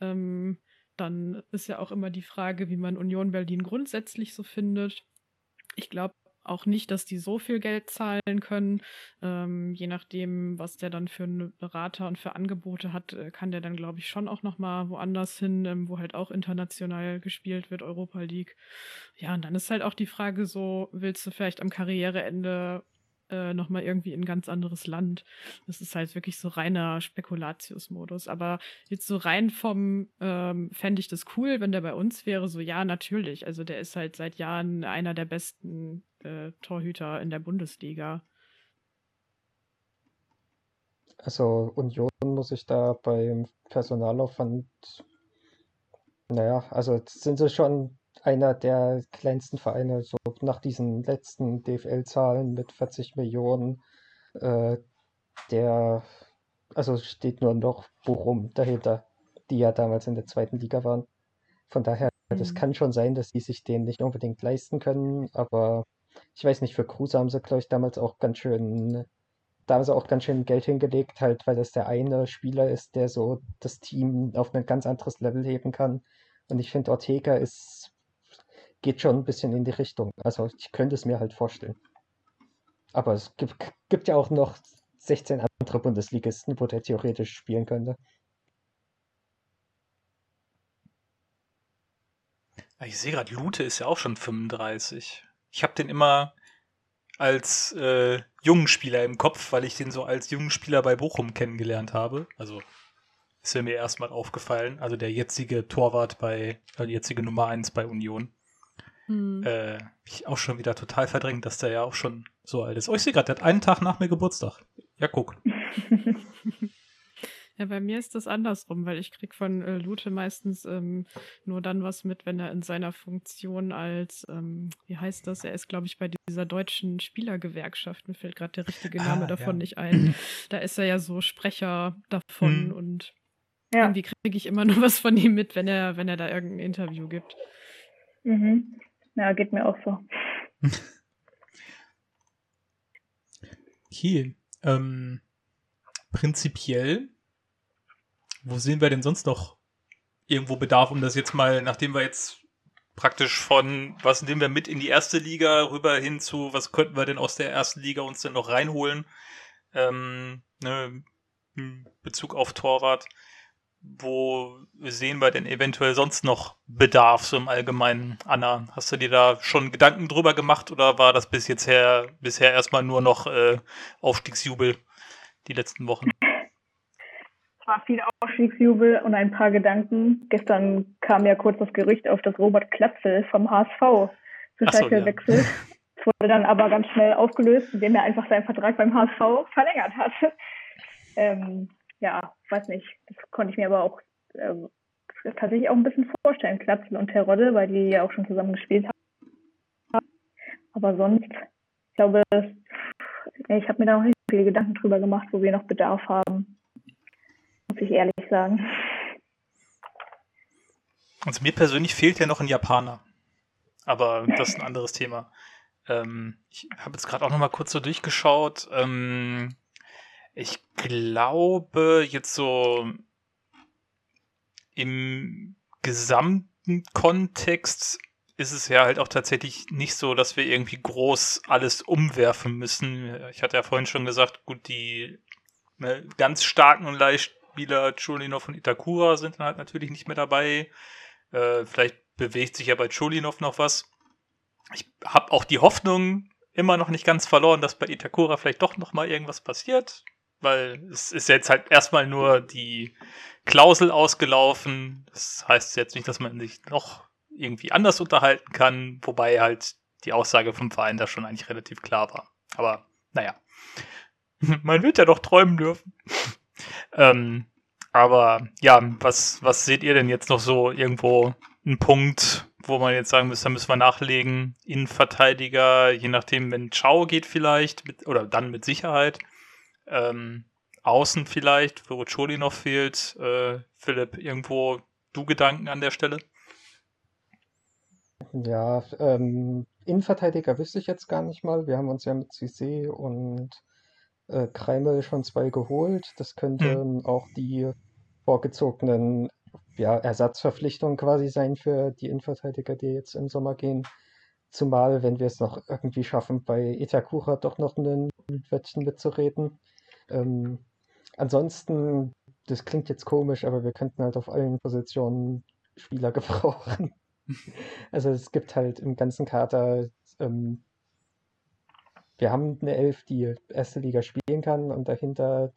Ähm, dann ist ja auch immer die Frage, wie man Union Berlin grundsätzlich so findet. Ich glaube, auch nicht, dass die so viel Geld zahlen können. Ähm, je nachdem, was der dann für einen Berater und für Angebote hat, äh, kann der dann, glaube ich, schon auch nochmal woanders hin, ähm, wo halt auch international gespielt wird, Europa League. Ja, und dann ist halt auch die Frage so, willst du vielleicht am Karriereende äh, nochmal irgendwie in ein ganz anderes Land. Das ist halt wirklich so reiner Spekulatius-Modus. Aber jetzt so rein vom, ähm, fände ich das cool, wenn der bei uns wäre, so ja, natürlich. Also der ist halt seit Jahren einer der besten äh, Torhüter in der Bundesliga. Also Union muss ich da beim Personalaufwand, naja, also sind sie schon einer der kleinsten Vereine, so nach diesen letzten DFL-Zahlen mit 40 Millionen. Äh, der, also steht nur noch Bochum dahinter, die ja damals in der zweiten Liga waren. Von daher, mhm. das kann schon sein, dass die sich den nicht unbedingt leisten können, aber ich weiß nicht, für Kruse haben sie, glaube ich, damals auch ganz schön, da haben sie auch ganz schön Geld hingelegt, halt, weil das der eine Spieler ist, der so das Team auf ein ganz anderes Level heben kann. Und ich finde, Ortega ist geht schon ein bisschen in die Richtung. Also ich könnte es mir halt vorstellen. Aber es gibt, gibt ja auch noch 16 andere Bundesligisten, wo der theoretisch spielen könnte. Ich sehe gerade, Lute ist ja auch schon 35. Ich habe den immer als äh, jungen Spieler im Kopf, weil ich den so als jungen Spieler bei Bochum kennengelernt habe. Also ist er mir erstmal aufgefallen. Also der jetzige Torwart bei, äh, die jetzige Nummer 1 bei Union. Mhm. Äh, ich auch schon wieder total verdrängt, dass der ja auch schon so alt ist. Oh, ich sehe gerade, der hat einen Tag nach mir Geburtstag. Ja, guck. Ja, bei mir ist das andersrum, weil ich krieg von äh, Lute meistens ähm, nur dann was mit, wenn er in seiner Funktion als, ähm, wie heißt das? Er ist, glaube ich, bei dieser deutschen Spielergewerkschaft, mir fällt gerade der richtige Name ah, davon ja. nicht ein. Da ist er ja so Sprecher davon hm. und ja. irgendwie kriege ich immer nur was von ihm mit, wenn er, wenn er da irgendein Interview gibt. Mhm. Ja, geht mir auch so. Okay. Ähm, prinzipiell, wo sehen wir denn sonst noch irgendwo Bedarf, um das jetzt mal, nachdem wir jetzt praktisch von, was nehmen wir mit in die erste Liga rüber hin zu, was könnten wir denn aus der ersten Liga uns denn noch reinholen? Ähm, ne, Bezug auf Torwart wo sehen wir denn eventuell sonst noch Bedarf so im Allgemeinen? Anna, hast du dir da schon Gedanken drüber gemacht oder war das bis jetzt her, bisher erstmal nur noch äh, Aufstiegsjubel die letzten Wochen? Es war viel Aufstiegsjubel und ein paar Gedanken. Gestern kam ja kurz das Gerücht auf, dass Robert Klatzel vom HSV zu Schalke so, wechselt. Es wurde dann aber ganz schnell aufgelöst, indem er einfach seinen Vertrag beim HSV verlängert hat. Ähm, ja, weiß nicht, das konnte ich mir aber auch äh, tatsächlich auch ein bisschen vorstellen, Klatzel und Terodde, weil die ja auch schon zusammen gespielt haben. Aber sonst, ich glaube, Ich habe mir da noch nicht viele Gedanken drüber gemacht, wo wir noch Bedarf haben. Muss ich ehrlich sagen. Also mir persönlich fehlt ja noch ein Japaner. Aber das ist ein anderes Thema. Ähm, ich habe jetzt gerade auch noch mal kurz so durchgeschaut. Ähm, ich glaube, jetzt so im gesamten Kontext ist es ja halt auch tatsächlich nicht so, dass wir irgendwie groß alles umwerfen müssen. Ich hatte ja vorhin schon gesagt, gut, die ne, ganz starken und Leihspieler Chulinov und Itakura sind dann halt natürlich nicht mehr dabei. Äh, vielleicht bewegt sich ja bei Chulinov noch was. Ich habe auch die Hoffnung immer noch nicht ganz verloren, dass bei Itakura vielleicht doch noch mal irgendwas passiert, weil es ist jetzt halt erstmal nur die Klausel ausgelaufen. Das heißt jetzt nicht, dass man sich noch irgendwie anders unterhalten kann, wobei halt die Aussage vom Verein da schon eigentlich relativ klar war. Aber naja, man wird ja doch träumen dürfen. ähm, aber ja, was, was seht ihr denn jetzt noch so irgendwo ein Punkt, wo man jetzt sagen müsste, da müssen wir nachlegen? Innenverteidiger, je nachdem, wenn Ciao geht vielleicht, mit, oder dann mit Sicherheit. Ähm, Außen vielleicht, wo Choli noch fehlt. Äh, Philipp, irgendwo du Gedanken an der Stelle? Ja, ähm, Innenverteidiger wüsste ich jetzt gar nicht mal. Wir haben uns ja mit Cissé und äh, Kreimel schon zwei geholt. Das könnten hm. auch die vorgezogenen ja, Ersatzverpflichtungen quasi sein für die Innenverteidiger, die jetzt im Sommer gehen. Zumal, wenn wir es noch irgendwie schaffen, bei Itakura doch noch ein Wettchen mitzureden. Ähm, ansonsten, das klingt jetzt komisch, aber wir könnten halt auf allen Positionen Spieler gebrauchen. also es gibt halt im ganzen Kader, ähm, wir haben eine Elf, die erste Liga spielen kann und dahinter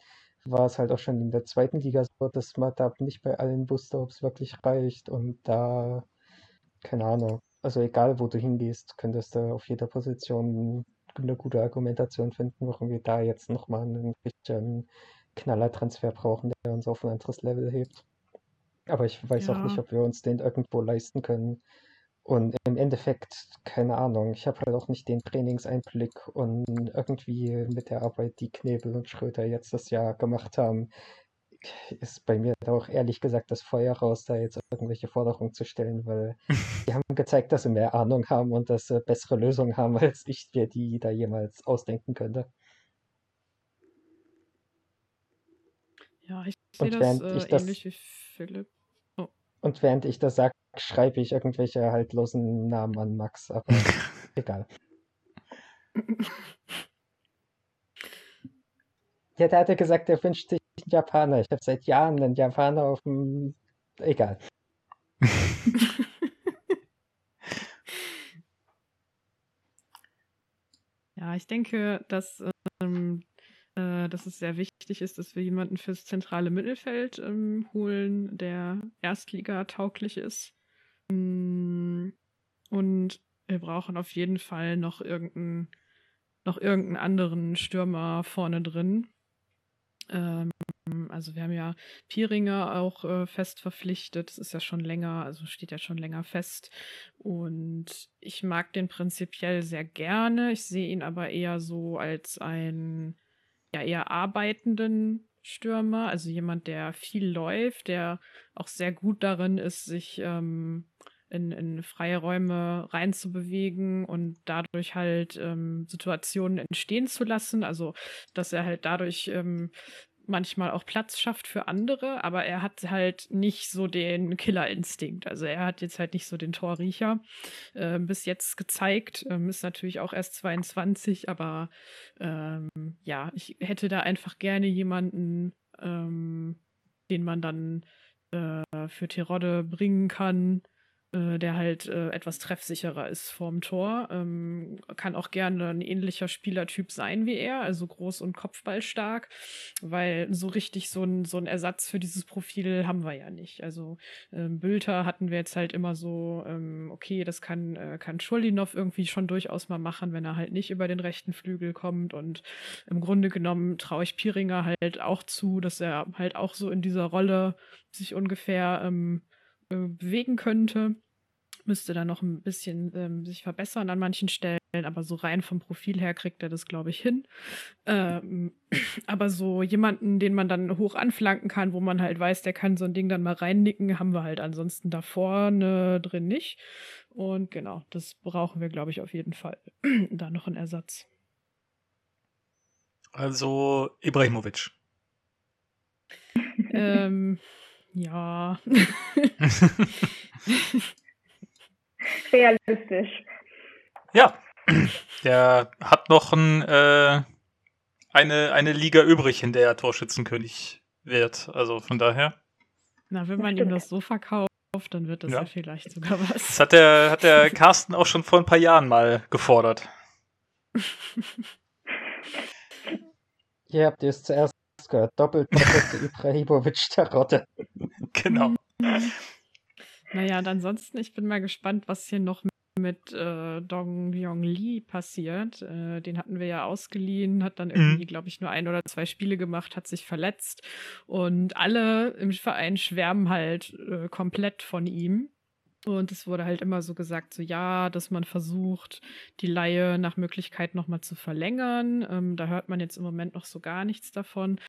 war es halt auch schon in der zweiten Liga so, dass da nicht bei allen es wirklich reicht und da, keine Ahnung, also egal wo du hingehst, könntest du auf jeder Position eine gute Argumentation finden, warum wir da jetzt nochmal einen richtigen Knallertransfer brauchen, der uns auf ein anderes Level hebt. Aber ich weiß auch nicht, ob wir uns den irgendwo leisten können. Und im Endeffekt, keine Ahnung, ich habe halt auch nicht den Trainingseinblick und irgendwie mit der Arbeit, die Knebel und Schröter jetzt das Jahr gemacht haben, ist bei mir auch ehrlich gesagt das Feuer raus, da jetzt irgendwelche Forderungen zu stellen, weil die haben gezeigt, dass sie mehr Ahnung haben und dass sie bessere Lösungen haben, als ich mir die da jemals ausdenken könnte. Ja, ich sehe das, äh, ich das ähnlich wie Philipp. Oh. Und während ich das sage, schreibe ich irgendwelche haltlosen Namen an Max, aber egal. Ja, der hatte gesagt, er wünscht sich einen Japaner. Ich habe seit Jahren einen Japaner auf dem. Egal. ja, ich denke, dass ähm, äh, dass es sehr wichtig ist, dass wir jemanden fürs zentrale Mittelfeld ähm, holen, der Erstliga tauglich ist. Mm, und wir brauchen auf jeden Fall noch irgendeinen, noch irgendeinen anderen Stürmer vorne drin. Ähm, also wir haben ja Pieringer auch äh, fest verpflichtet. Das ist ja schon länger, also steht ja schon länger fest. Und ich mag den prinzipiell sehr gerne. Ich sehe ihn aber eher so als ein ja eher arbeitenden Stürmer, also jemand, der viel läuft, der auch sehr gut darin ist, sich ähm, in, in freie Räume reinzubewegen und dadurch halt ähm, Situationen entstehen zu lassen. Also, dass er halt dadurch ähm, manchmal auch Platz schafft für andere, aber er hat halt nicht so den Killerinstinkt. Also er hat jetzt halt nicht so den Torriecher äh, bis jetzt gezeigt. Ähm, ist natürlich auch erst 22, aber ähm, ja, ich hätte da einfach gerne jemanden, ähm, den man dann äh, für Tirode bringen kann, äh, der halt äh, etwas treffsicherer ist vorm Tor. Ähm, kann auch gerne ein ähnlicher Spielertyp sein wie er, also groß und kopfballstark, weil so richtig so ein, so ein Ersatz für dieses Profil haben wir ja nicht. Also ähm, Bülter hatten wir jetzt halt immer so, ähm, okay, das kann, äh, kann Schulinov irgendwie schon durchaus mal machen, wenn er halt nicht über den rechten Flügel kommt. Und im Grunde genommen traue ich Piringer halt auch zu, dass er halt auch so in dieser Rolle sich ungefähr ähm, äh, bewegen könnte. müsste da noch ein bisschen ähm, sich verbessern an manchen Stellen, aber so rein vom Profil her kriegt er das, glaube ich, hin. Ähm, aber so jemanden, den man dann hoch anflanken kann, wo man halt weiß, der kann so ein Ding dann mal reinnicken, haben wir halt ansonsten da vorne drin nicht. Und genau, das brauchen wir, glaube ich, auf jeden Fall. da noch einen Ersatz. Also Ibrahimovic. ähm, ja. Realistisch. Ja, der hat noch ein, äh, eine, eine Liga übrig, in der er Torschützenkönig wird. Also von daher. Na, wenn man ihm das so verkauft, dann wird das ja, ja vielleicht sogar was. Das hat der, hat der Carsten auch schon vor ein paar Jahren mal gefordert. Ihr habt es zuerst gehört. Doppelt, doppelt Ibrahimovic der Rotte. Genau. Naja, und ansonsten, ich bin mal gespannt, was hier noch mit äh, Dong Yong Lee passiert. Äh, den hatten wir ja ausgeliehen, hat dann irgendwie, mhm. glaube ich, nur ein oder zwei Spiele gemacht, hat sich verletzt. Und alle im Verein schwärmen halt äh, komplett von ihm. Und es wurde halt immer so gesagt, so ja, dass man versucht, die Laie nach Möglichkeit nochmal zu verlängern. Ähm, da hört man jetzt im Moment noch so gar nichts davon.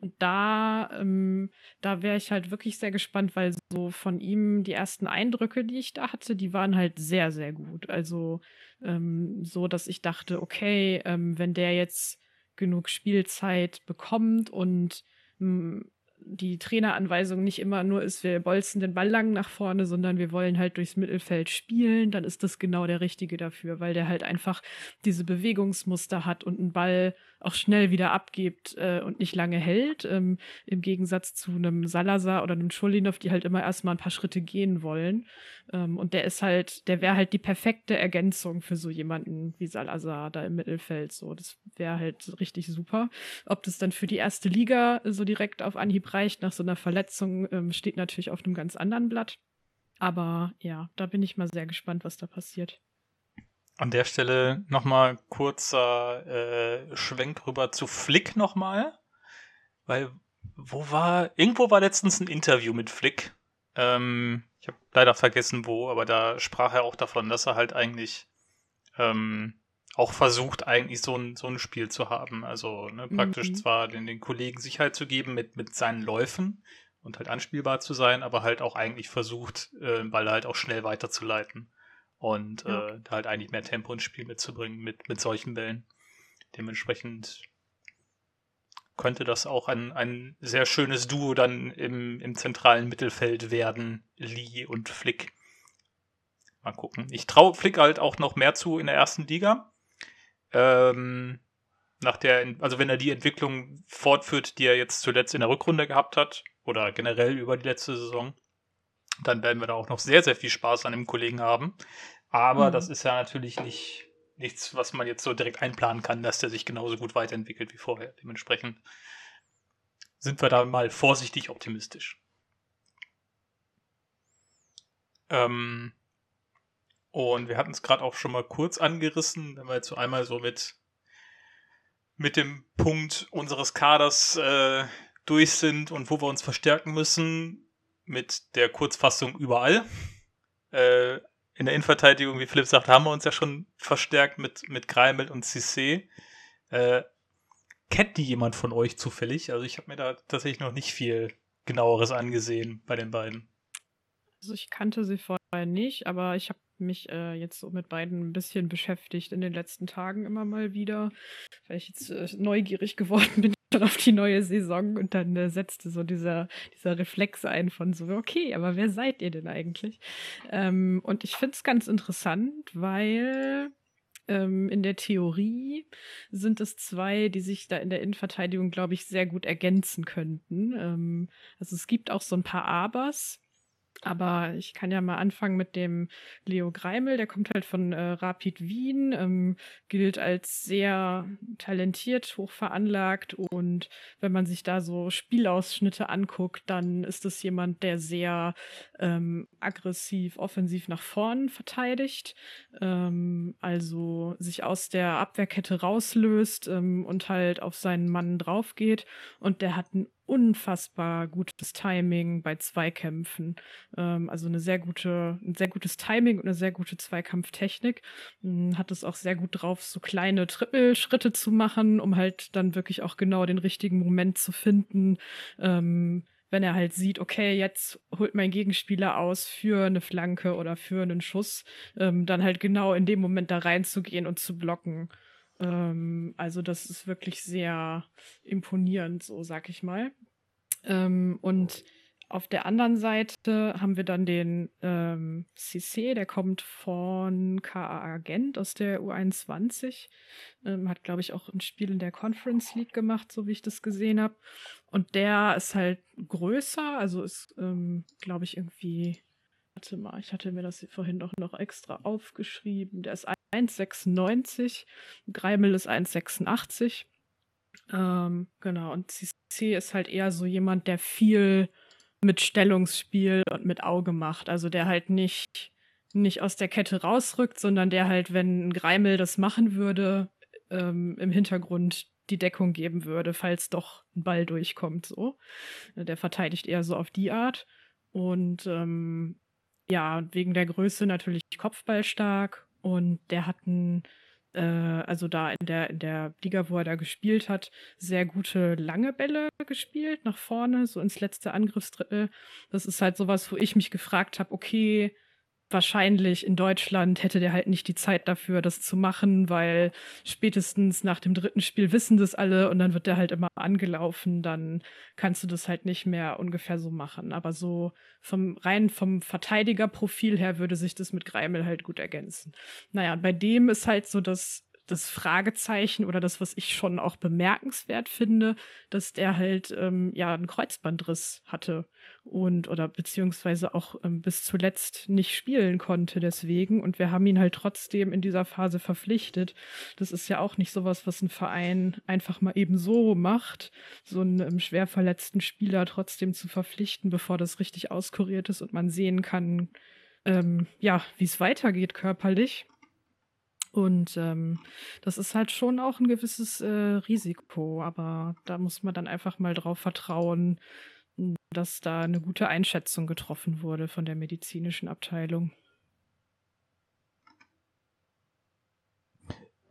Und da, ähm, da wäre ich halt wirklich sehr gespannt, weil so von ihm die ersten Eindrücke, die ich da hatte, die waren halt sehr, sehr gut. Also ähm, so, dass ich dachte, okay, ähm, wenn der jetzt genug Spielzeit bekommt und mm, die Traineranweisung nicht immer nur ist, wir bolzen den Ball lang nach vorne, sondern wir wollen halt durchs Mittelfeld spielen, dann ist das genau der Richtige dafür, weil der halt einfach diese Bewegungsmuster hat und einen Ball auch schnell wieder abgibt äh, und nicht lange hält, ähm, im Gegensatz zu einem Salazar oder einem Schulinov, die halt immer erstmal ein paar Schritte gehen wollen. Ähm, und der ist halt, der wäre halt die perfekte Ergänzung für so jemanden wie Salazar da im Mittelfeld. So, das wäre halt richtig super. Ob das dann für die erste Liga so direkt auf Anhieb reicht nach so einer Verletzung, ähm, steht natürlich auf einem ganz anderen Blatt. Aber ja, da bin ich mal sehr gespannt, was da passiert. An der Stelle nochmal kurzer äh, Schwenk rüber zu Flick nochmal. Weil, wo war, irgendwo war letztens ein Interview mit Flick. Ähm, ich habe leider vergessen wo, aber da sprach er auch davon, dass er halt eigentlich ähm, auch versucht, eigentlich so ein, so ein Spiel zu haben. Also ne, praktisch mhm. zwar den, den Kollegen Sicherheit zu geben mit, mit seinen Läufen und halt anspielbar zu sein, aber halt auch eigentlich versucht, äh, Ball halt auch schnell weiterzuleiten und ja. äh, halt eigentlich mehr Tempo ins Spiel mitzubringen mit, mit solchen Bällen. Dementsprechend könnte das auch ein, ein sehr schönes Duo dann im, im zentralen Mittelfeld werden, Lee und Flick. Mal gucken. Ich traue Flick halt auch noch mehr zu in der ersten Liga. Ähm, nach der, also wenn er die Entwicklung fortführt, die er jetzt zuletzt in der Rückrunde gehabt hat, oder generell über die letzte Saison, dann werden wir da auch noch sehr, sehr viel Spaß an dem Kollegen haben. Aber mhm. das ist ja natürlich nicht nichts, was man jetzt so direkt einplanen kann, dass der sich genauso gut weiterentwickelt wie vorher. Dementsprechend sind wir da mal vorsichtig optimistisch. Ähm, und wir hatten es gerade auch schon mal kurz angerissen, wenn wir jetzt so einmal so mit, mit dem Punkt unseres Kaders äh, durch sind und wo wir uns verstärken müssen, mit der Kurzfassung überall. Äh, in der Innenverteidigung, wie Philipp sagt, haben wir uns ja schon verstärkt mit, mit Greimel und Cissé. Äh, kennt die jemand von euch zufällig? Also ich habe mir da tatsächlich noch nicht viel genaueres angesehen bei den beiden. Also ich kannte sie vorher nicht, aber ich habe mich äh, jetzt so mit beiden ein bisschen beschäftigt in den letzten Tagen immer mal wieder, weil ich jetzt äh, neugierig geworden bin schon auf die neue Saison und dann äh, setzte so dieser, dieser Reflex ein von so, okay, aber wer seid ihr denn eigentlich? Ähm, und ich finde es ganz interessant, weil ähm, in der Theorie sind es zwei, die sich da in der Innenverteidigung, glaube ich, sehr gut ergänzen könnten. Ähm, also es gibt auch so ein paar Abers. Aber ich kann ja mal anfangen mit dem Leo Greimel, der kommt halt von äh, Rapid Wien, ähm, gilt als sehr talentiert, hoch veranlagt und wenn man sich da so Spielausschnitte anguckt, dann ist es jemand, der sehr ähm, aggressiv, offensiv nach vorn verteidigt, ähm, also sich aus der Abwehrkette rauslöst ähm, und halt auf seinen Mann draufgeht. Und der hat ein unfassbar gutes Timing bei Zweikämpfen. Ähm, also eine sehr gute, ein sehr gutes Timing und eine sehr gute Zweikampftechnik. Ähm, hat es auch sehr gut drauf, so kleine Trippelschritte zu machen, um halt dann wirklich auch genau den richtigen Moment zu finden. Ähm, wenn er halt sieht, okay, jetzt holt mein Gegenspieler aus für eine Flanke oder für einen Schuss, ähm, dann halt genau in dem Moment da reinzugehen und zu blocken. Ähm, also das ist wirklich sehr imponierend, so sag ich mal. Ähm, und auf der anderen Seite haben wir dann den ähm, CC, der kommt von KA Gent aus der U21. Ähm, hat, glaube ich, auch ein Spiel in der Conference League gemacht, so wie ich das gesehen habe. Und der ist halt größer, also ist, ähm, glaube ich, irgendwie. Warte mal, ich hatte mir das vorhin doch noch extra aufgeschrieben. Der ist 1,96. Greimel ist 1,86. Ähm, genau, und CC ist halt eher so jemand, der viel mit Stellungsspiel und mit Auge macht. Also der halt nicht, nicht aus der Kette rausrückt, sondern der halt, wenn Greimel das machen würde, ähm, im Hintergrund die Deckung geben würde, falls doch ein Ball durchkommt. So. Der verteidigt eher so auf die Art. Und ähm, ja, wegen der Größe natürlich kopfballstark und der hat einen äh, also da in der, in der Liga, wo er da gespielt hat, sehr gute lange Bälle gespielt, nach vorne, so ins letzte Angriffsdrittel. Das ist halt sowas, wo ich mich gefragt habe, okay, wahrscheinlich in Deutschland hätte der halt nicht die Zeit dafür, das zu machen, weil spätestens nach dem dritten Spiel wissen das alle und dann wird der halt immer angelaufen, dann kannst du das halt nicht mehr ungefähr so machen. Aber so vom rein vom Verteidigerprofil her würde sich das mit Greimel halt gut ergänzen. Naja, bei dem ist halt so, dass das Fragezeichen oder das, was ich schon auch bemerkenswert finde, dass der halt ähm, ja einen Kreuzbandriss hatte und oder beziehungsweise auch ähm, bis zuletzt nicht spielen konnte deswegen und wir haben ihn halt trotzdem in dieser Phase verpflichtet. Das ist ja auch nicht sowas, was ein Verein einfach mal eben so macht, so einen ähm, schwer verletzten Spieler trotzdem zu verpflichten, bevor das richtig auskuriert ist und man sehen kann, ähm, ja, wie es weitergeht körperlich. Und ähm, das ist halt schon auch ein gewisses äh, Risiko, aber da muss man dann einfach mal drauf vertrauen, dass da eine gute Einschätzung getroffen wurde von der medizinischen Abteilung.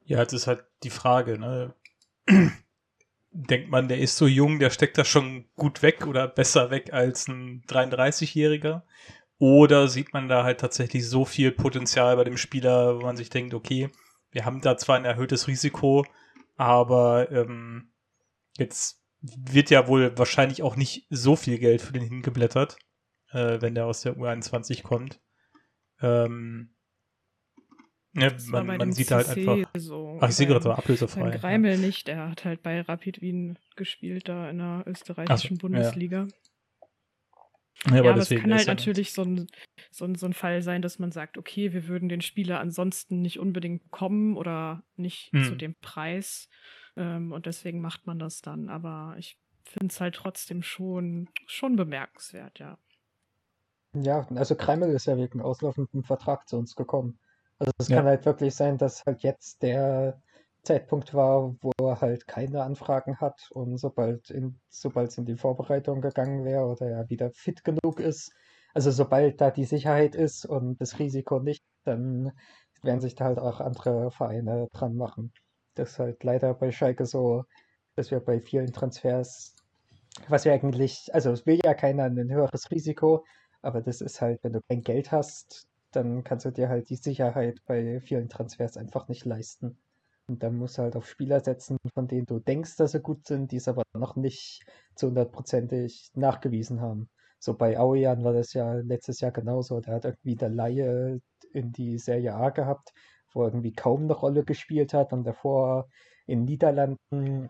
Ja, jetzt ist halt die Frage, ne? Denkt man, der ist so jung, der steckt da schon gut weg oder besser weg als ein 33-Jähriger? Oder sieht man da halt tatsächlich so viel Potenzial bei dem Spieler, wo man sich denkt, okay, wir haben da zwar ein erhöhtes Risiko, aber ähm, jetzt wird ja wohl wahrscheinlich auch nicht so viel Geld für den hingeblättert, äh, wenn der aus der U21 kommt. Ähm, ja, man, man sieht CC halt einfach. So. Ach, ich sehe gerade ablösefrei. Greimel ja. nicht, der hat halt bei Rapid Wien gespielt, da in der österreichischen so, Bundesliga. Ja. Ja, aber, ja, aber es kann halt natürlich so ein, so, ein, so ein Fall sein, dass man sagt, okay, wir würden den Spieler ansonsten nicht unbedingt bekommen oder nicht hm. zu dem Preis. Ähm, und deswegen macht man das dann. Aber ich finde es halt trotzdem schon, schon bemerkenswert, ja. Ja, also Kreml ist ja wegen auslaufenden Vertrag zu uns gekommen. Also es ja. kann halt wirklich sein, dass halt jetzt der Zeitpunkt war, wo er halt keine Anfragen hat und sobald in, sobald es in die Vorbereitung gegangen wäre oder er wieder fit genug ist, also sobald da die Sicherheit ist und das Risiko nicht, dann werden sich da halt auch andere Vereine dran machen. Das ist halt leider bei Schalke so, dass wir bei vielen Transfers, was wir eigentlich, also es will ja keiner ein höheres Risiko, aber das ist halt, wenn du kein Geld hast, dann kannst du dir halt die Sicherheit bei vielen Transfers einfach nicht leisten. Und dann musst du halt auf Spieler setzen, von denen du denkst, dass sie gut sind, die es aber noch nicht zu hundertprozentig nachgewiesen haben. So bei Auejan war das ja letztes Jahr genauso. Der hat irgendwie der Laie in die Serie A gehabt, wo er irgendwie kaum eine Rolle gespielt hat und davor in Niederlanden,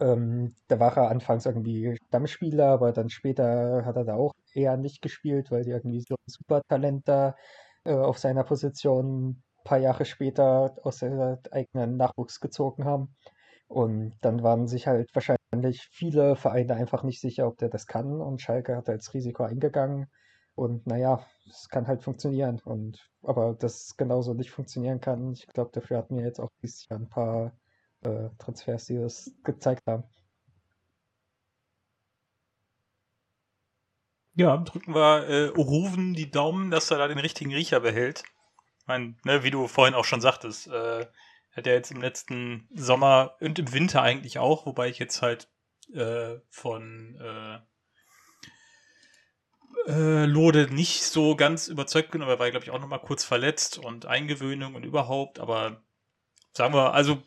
ähm, da war er anfangs irgendwie Stammspieler, aber dann später hat er da auch eher nicht gespielt, weil die irgendwie so ein Supertalent da äh, auf seiner Position paar Jahre später aus der eigenen Nachwuchs gezogen haben. Und dann waren sich halt wahrscheinlich viele Vereine einfach nicht sicher, ob der das kann. Und Schalke hat als Risiko eingegangen. Und naja, es kann halt funktionieren. Und aber das genauso nicht funktionieren kann, ich glaube, dafür hatten wir jetzt auch dieses Jahr ein paar äh, Transfers, die das gezeigt haben. Ja, drücken wir äh, Ruven die Daumen, dass er da den richtigen Riecher behält. Meine, ne, wie du vorhin auch schon sagtest, äh, hat er jetzt im letzten Sommer und im Winter eigentlich auch, wobei ich jetzt halt äh, von äh, äh, Lode nicht so ganz überzeugt bin, aber er war, glaube ich, auch noch mal kurz verletzt und Eingewöhnung und überhaupt, aber sagen wir, also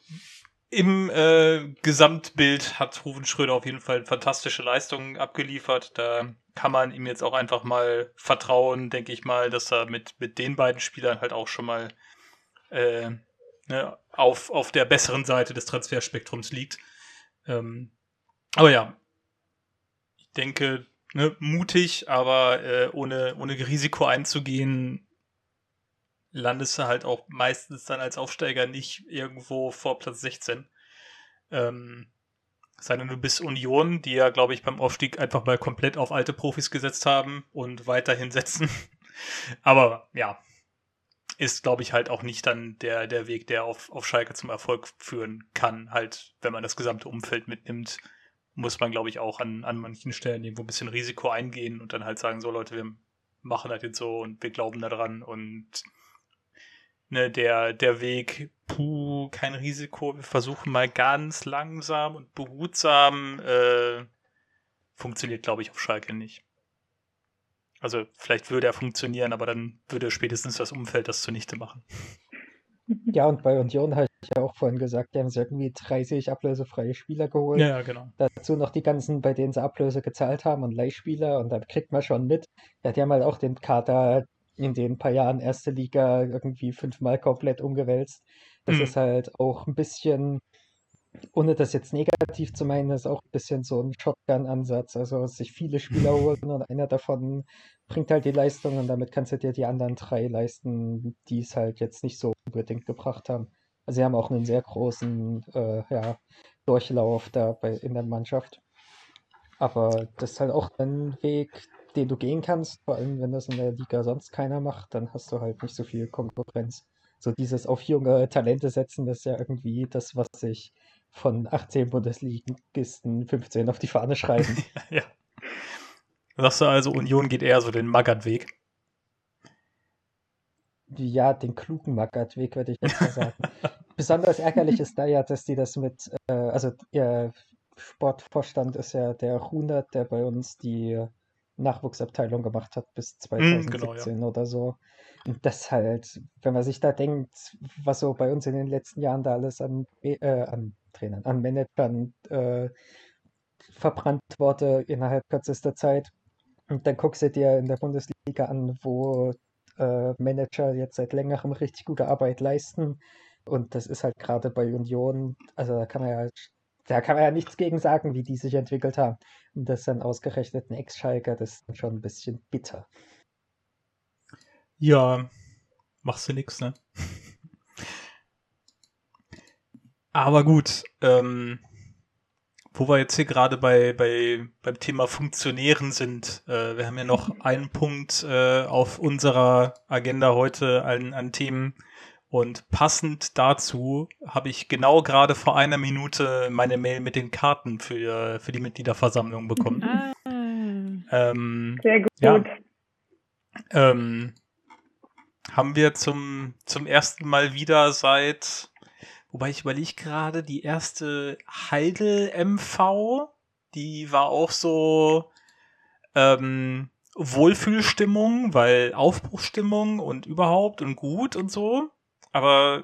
im äh, Gesamtbild hat Ruven Schröder auf jeden Fall fantastische Leistungen abgeliefert. Da kann man ihm jetzt auch einfach mal vertrauen, denke ich mal, dass er mit, mit den beiden Spielern halt auch schon mal äh, ne, auf, auf der besseren Seite des Transferspektrums liegt. Ähm, aber ja, ich denke, ne, mutig, aber äh, ohne, ohne Risiko einzugehen, landest du halt auch meistens dann als Aufsteiger nicht irgendwo vor Platz 16. Ähm, sei denn, du bist Union, die ja, glaube ich, beim Aufstieg einfach mal komplett auf alte Profis gesetzt haben und weiterhin setzen. Aber ja, ist, glaube ich, halt auch nicht dann der, der Weg, der auf, auf Schalke zum Erfolg führen kann. Halt, wenn man das gesamte Umfeld mitnimmt, muss man, glaube ich, auch an, an manchen Stellen irgendwo ein bisschen Risiko eingehen und dann halt sagen, so Leute, wir machen das jetzt so und wir glauben daran und ne, der, der Weg, puh, kein Risiko, wir versuchen mal ganz langsam und behutsam, äh, funktioniert, glaube ich, auf Schalke nicht. Also vielleicht würde er funktionieren, aber dann würde spätestens das Umfeld das zunichte machen. Ja, und bei Union habe ich ja auch vorhin gesagt, die haben sich irgendwie 30 ablösefreie Spieler geholt. Ja, genau. Dazu noch die ganzen, bei denen sie Ablöse gezahlt haben und Leihspieler und da kriegt man schon mit. Ja, die haben halt auch den Kader in den paar Jahren erste Liga irgendwie fünfmal komplett umgewälzt. Das mhm. ist halt auch ein bisschen, ohne das jetzt negativ zu meinen, ist auch ein bisschen so ein Shotgun-Ansatz. Also sich viele Spieler holen und einer davon bringt halt die Leistung und damit kannst du dir die anderen drei leisten, die es halt jetzt nicht so unbedingt gebracht haben. Also sie haben auch einen sehr großen äh, ja, Durchlauf da bei, in der Mannschaft. Aber das ist halt auch ein Weg, den du gehen kannst, vor allem wenn das in der Liga sonst keiner macht, dann hast du halt nicht so viel Konkurrenz. So dieses auf junge Talente setzen, das ist ja irgendwie das, was sich von 18 Bundesligisten 15 auf die Fahne schreiben. ja. Sagst du also, Union geht eher so den Magath-Weg? Ja, den klugen Magath-Weg, würde ich jetzt mal sagen. Besonders ärgerlich ist da ja, dass die das mit, äh, also ihr Sportvorstand ist ja der Runert, der bei uns die Nachwuchsabteilung gemacht hat bis 2017 hm, genau, ja. oder so. Und das halt, wenn man sich da denkt, was so bei uns in den letzten Jahren da alles an, äh, an Trainern, an Managern äh, verbrannt wurde innerhalb kürzester Zeit. Und dann guckst du dir in der Bundesliga an, wo äh, Manager jetzt seit längerem richtig gute Arbeit leisten. Und das ist halt gerade bei Union, also da kann man ja da kann man ja nichts gegen sagen, wie die sich entwickelt haben. Und das dann ausgerechnet ein Ex-Schalker, das ist schon ein bisschen bitter. Ja, machst du nichts, ne? Aber gut, ähm, wo wir jetzt hier gerade bei, bei, beim Thema Funktionären sind, äh, wir haben ja noch einen Punkt äh, auf unserer Agenda heute an, an Themen, und passend dazu habe ich genau gerade vor einer Minute meine Mail mit den Karten für, für die Mitgliederversammlung bekommen. Ah. Ähm, Sehr gut. Ja, ähm, haben wir zum, zum ersten Mal wieder seit, wobei ich überlege gerade, die erste Heidel MV, die war auch so ähm, Wohlfühlstimmung, weil Aufbruchstimmung und überhaupt und gut und so aber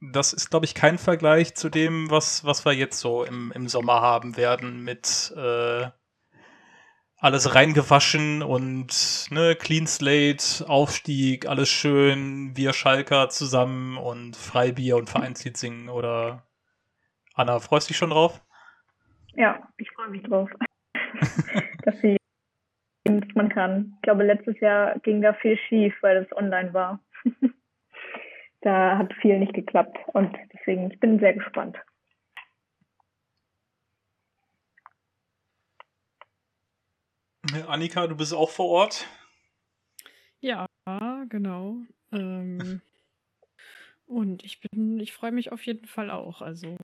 das ist, glaube ich, kein Vergleich zu dem, was, was wir jetzt so im, im Sommer haben werden mit äh, alles reingewaschen und ne, Clean Slate, Aufstieg, alles schön, wir Schalker zusammen und Freibier und Vereinslied singen oder Anna, freust du dich schon drauf? Ja, ich freue mich drauf. dass sie man kann. Ich glaube, letztes Jahr ging da viel schief, weil es online war. Da hat viel nicht geklappt und deswegen, ich bin sehr gespannt. Annika, du bist auch vor Ort? Ja, genau. Ähm, und ich bin, ich freue mich auf jeden Fall auch. Also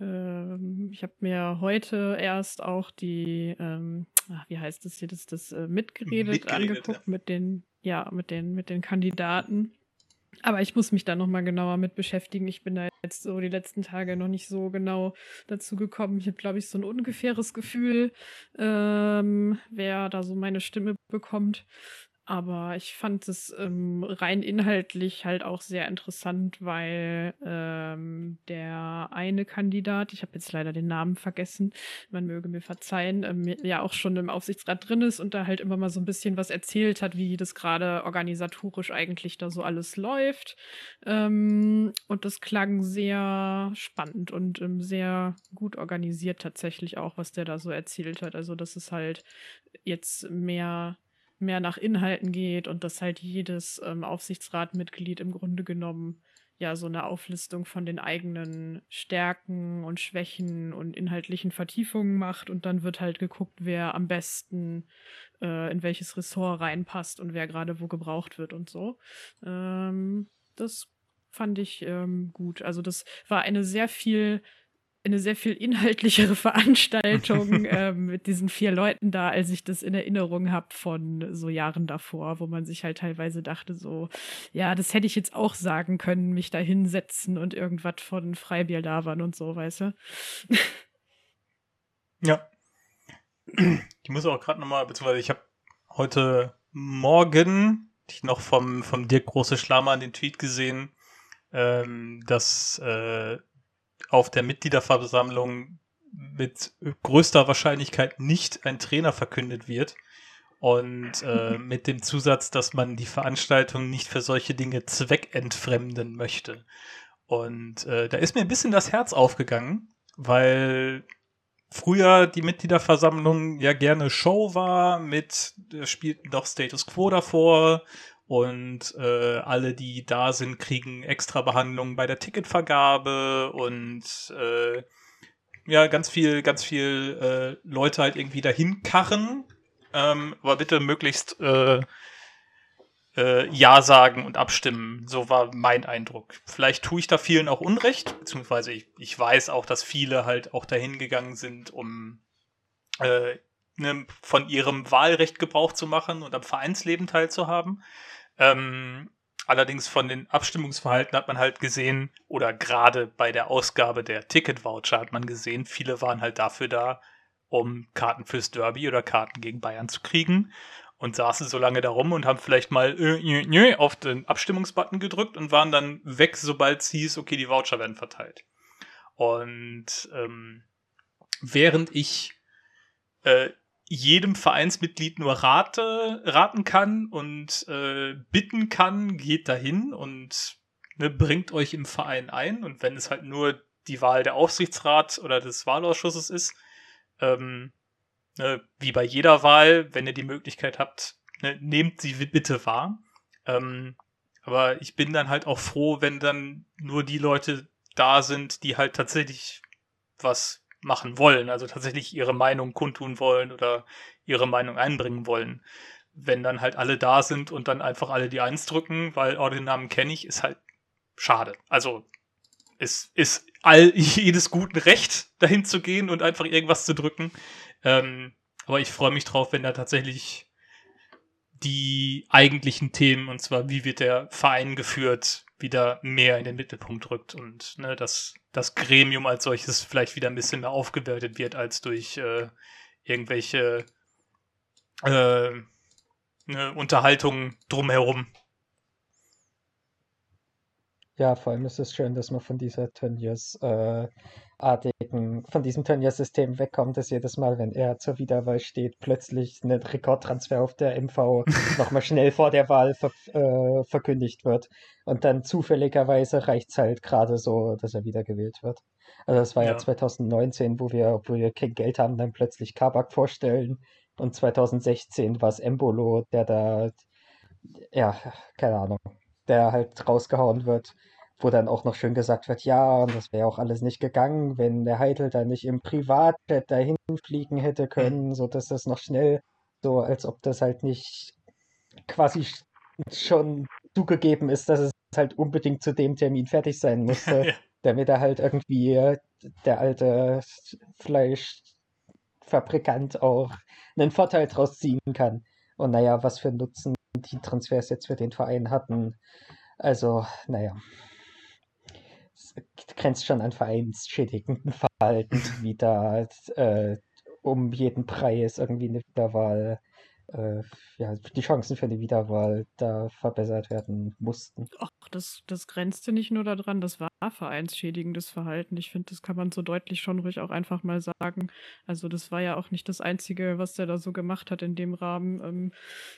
Ähm, ich habe mir heute erst auch die, ähm, ach, wie heißt das hier, das, das äh, mitgeredet, mitgeredet angeguckt ja. mit den, ja, mit den, mit den Kandidaten. Aber ich muss mich da nochmal genauer mit beschäftigen. Ich bin da jetzt so die letzten Tage noch nicht so genau dazu gekommen. Ich habe, glaube ich, so ein ungefähres Gefühl, ähm, wer da so meine Stimme bekommt. Aber ich fand es ähm, rein inhaltlich halt auch sehr interessant, weil ähm, der eine Kandidat, ich habe jetzt leider den Namen vergessen, man möge mir verzeihen, ähm, ja auch schon im Aufsichtsrat drin ist und da halt immer mal so ein bisschen was erzählt hat, wie das gerade organisatorisch eigentlich da so alles läuft. Ähm, und das klang sehr spannend und ähm, sehr gut organisiert tatsächlich auch, was der da so erzählt hat. Also, dass es halt jetzt mehr mehr nach Inhalten geht und dass halt jedes ähm, Aufsichtsratmitglied im Grunde genommen ja so eine Auflistung von den eigenen Stärken und Schwächen und inhaltlichen Vertiefungen macht und dann wird halt geguckt, wer am besten äh, in welches Ressort reinpasst und wer gerade wo gebraucht wird und so. Ähm, das fand ich ähm, gut. Also das war eine sehr viel eine sehr viel inhaltlichere Veranstaltung äh, mit diesen vier Leuten da, als ich das in Erinnerung habe von so Jahren davor, wo man sich halt teilweise dachte, so, ja, das hätte ich jetzt auch sagen können, mich da hinsetzen und irgendwas von Freibier labern und so, weißt du? Ja. Ich muss auch gerade nochmal, beziehungsweise ich habe heute Morgen noch vom, vom Dirk Große Schlammer den Tweet gesehen, ähm, dass äh, auf der Mitgliederversammlung mit größter Wahrscheinlichkeit nicht ein Trainer verkündet wird. Und äh, mit dem Zusatz, dass man die Veranstaltung nicht für solche Dinge zweckentfremden möchte. Und äh, da ist mir ein bisschen das Herz aufgegangen, weil früher die Mitgliederversammlung ja gerne Show war, mit da spielten doch Status Quo davor und äh, alle, die da sind, kriegen extra Behandlungen bei der Ticketvergabe und äh, ja, ganz viel, ganz viel äh, Leute halt irgendwie dahin karren. Ähm, aber bitte möglichst äh, äh, Ja sagen und abstimmen. So war mein Eindruck. Vielleicht tue ich da vielen auch Unrecht, beziehungsweise ich, ich weiß auch, dass viele halt auch dahin gegangen sind, um äh, ne, von ihrem Wahlrecht Gebrauch zu machen und am Vereinsleben teilzuhaben. Ähm, allerdings von den Abstimmungsverhalten hat man halt gesehen, oder gerade bei der Ausgabe der Ticket-Voucher hat man gesehen, viele waren halt dafür da, um Karten fürs Derby oder Karten gegen Bayern zu kriegen und saßen so lange da rum und haben vielleicht mal äh, äh, auf den Abstimmungsbutton gedrückt und waren dann weg, sobald es hieß, okay, die Voucher werden verteilt. Und ähm, während ich äh, jedem Vereinsmitglied nur rate, raten kann und äh, bitten kann, geht dahin und ne, bringt euch im Verein ein. Und wenn es halt nur die Wahl der Aufsichtsrat oder des Wahlausschusses ist, ähm, ne, wie bei jeder Wahl, wenn ihr die Möglichkeit habt, ne, nehmt sie bitte wahr. Ähm, aber ich bin dann halt auch froh, wenn dann nur die Leute da sind, die halt tatsächlich was machen wollen, also tatsächlich ihre Meinung kundtun wollen oder ihre Meinung einbringen wollen. Wenn dann halt alle da sind und dann einfach alle die Eins drücken, weil, oh, den Namen kenne ich, ist halt schade. Also es ist all jedes guten Recht, dahin zu gehen und einfach irgendwas zu drücken. Ähm, aber ich freue mich drauf, wenn da tatsächlich die eigentlichen Themen, und zwar wie wird der Verein geführt, wieder mehr in den Mittelpunkt rückt und ne, dass das Gremium als solches vielleicht wieder ein bisschen mehr aufgewertet wird als durch äh, irgendwelche äh, ne, Unterhaltungen drumherum. Ja, vor allem ist es schön, dass man von dieser Turniers äh, artigen, von diesem Turniersystem wegkommt, dass jedes Mal, wenn er zur Wiederwahl steht, plötzlich ein Rekordtransfer auf der MV nochmal schnell vor der Wahl ver äh, verkündigt wird. Und dann zufälligerweise reicht es halt gerade so, dass er wiedergewählt wird. Also das war ja, ja 2019, wo wir, wo wir kein Geld haben, dann plötzlich Kabak vorstellen. Und 2016 war es Embolo, der da, ja, keine Ahnung, der halt rausgehauen wird wo dann auch noch schön gesagt wird, ja, und das wäre auch alles nicht gegangen, wenn der Heitel da nicht im Privatjet dahin fliegen hätte können, so dass das noch schnell, so als ob das halt nicht quasi schon zugegeben ist, dass es halt unbedingt zu dem Termin fertig sein musste. ja. damit er halt irgendwie der alte Fleischfabrikant auch einen Vorteil draus ziehen kann. Und naja, was für Nutzen die Transfers jetzt für den Verein hatten. Also, naja. Grenzt schon an vereinsschädigenden Verhalten, wie da äh, um jeden Preis irgendwie eine Wiederwahl äh, ja, die Chancen für eine Wiederwahl da verbessert werden mussten. Ach, das, das grenzte nicht nur daran, das war vereinsschädigendes Verhalten. Ich finde, das kann man so deutlich schon ruhig auch einfach mal sagen. Also das war ja auch nicht das Einzige, was der da so gemacht hat in dem Rahmen. Ähm,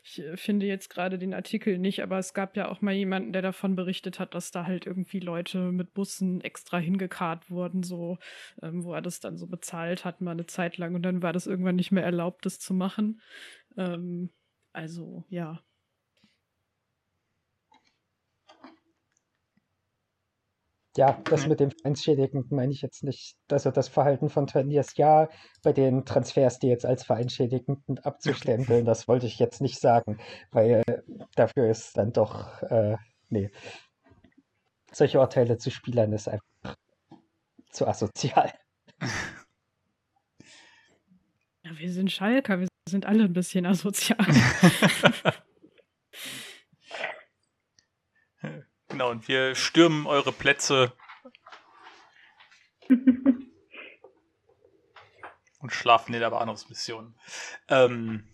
ich finde jetzt gerade den Artikel nicht, aber es gab ja auch mal jemanden, der davon berichtet hat, dass da halt irgendwie Leute mit Bussen extra hingekarrt wurden, so, ähm, wo er das dann so bezahlt hat, mal eine Zeit lang und dann war das irgendwann nicht mehr erlaubt, das zu machen. Ähm, also, ja. Ja, das mit dem Vereinsschädigenden meine ich jetzt nicht. Also das Verhalten von Turniers, ja, bei den Transfers, die jetzt als Vereinsschädigenden abzustempeln, das wollte ich jetzt nicht sagen, weil dafür ist dann doch, äh, nee. Solche Urteile zu Spielern ist einfach zu asozial. Ja, wir sind Schalker, wir sind alle ein bisschen asozial. genau, und wir stürmen eure Plätze und schlafen in der Bahnhofsmission. Ähm,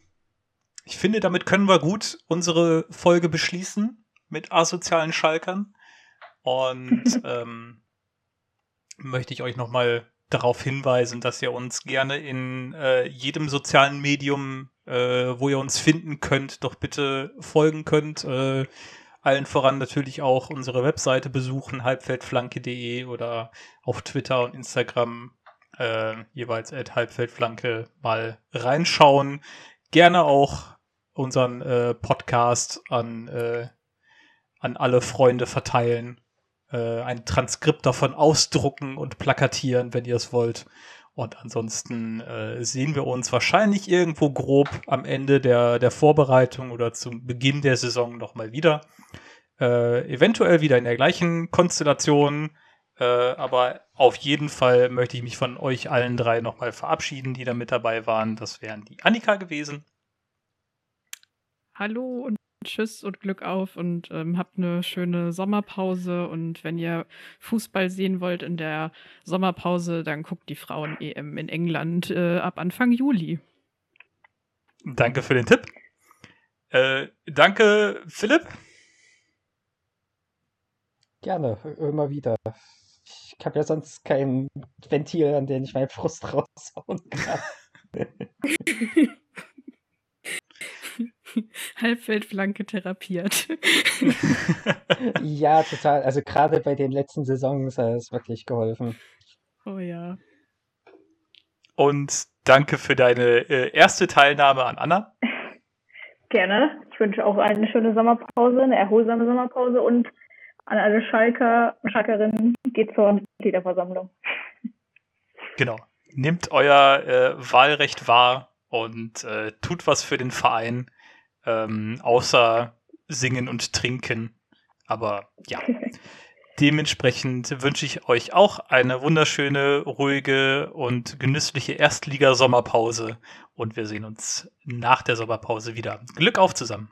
ich finde, damit können wir gut unsere Folge beschließen mit asozialen Schalkern. Und ähm, möchte ich euch nochmal darauf hinweisen, dass ihr uns gerne in äh, jedem sozialen Medium, äh, wo ihr uns finden könnt, doch bitte folgen könnt. Äh, allen voran natürlich auch unsere Webseite besuchen, halbfeldflanke.de oder auf Twitter und Instagram äh, jeweils at halbfeldflanke mal reinschauen. Gerne auch unseren äh, Podcast an, äh, an alle Freunde verteilen äh, ein Transkript davon ausdrucken und plakatieren, wenn ihr es wollt. Und ansonsten äh, sehen wir uns wahrscheinlich irgendwo grob am Ende der, der Vorbereitung oder zum Beginn der Saison nochmal wieder. Äh, eventuell wieder in der gleichen Konstellation. Äh, aber auf jeden Fall möchte ich mich von euch allen drei nochmal verabschieden, die da mit dabei waren. Das wären die Annika gewesen. Hallo und Tschüss und Glück auf und ähm, habt eine schöne Sommerpause. Und wenn ihr Fußball sehen wollt in der Sommerpause, dann guckt die Frauen-EM in England äh, ab Anfang Juli. Danke für den Tipp. Äh, danke, Philipp. Gerne, immer wieder. Ich habe ja sonst kein Ventil, an dem ich meinen Frust raushauen kann. Halbfeldflanke therapiert. ja, total. Also gerade bei den letzten Saisons hat es wirklich geholfen. Oh ja. Und danke für deine äh, erste Teilnahme an Anna. Gerne. Ich wünsche auch eine schöne Sommerpause, eine erholsame Sommerpause und an alle Schalker und Schalkerinnen geht zur Mitgliederversammlung. Genau. Nehmt euer äh, Wahlrecht wahr und äh, tut was für den Verein ähm, außer singen und trinken. Aber ja. Dementsprechend wünsche ich euch auch eine wunderschöne, ruhige und genüssliche Erstliga-Sommerpause. Und wir sehen uns nach der Sommerpause wieder. Glück auf zusammen.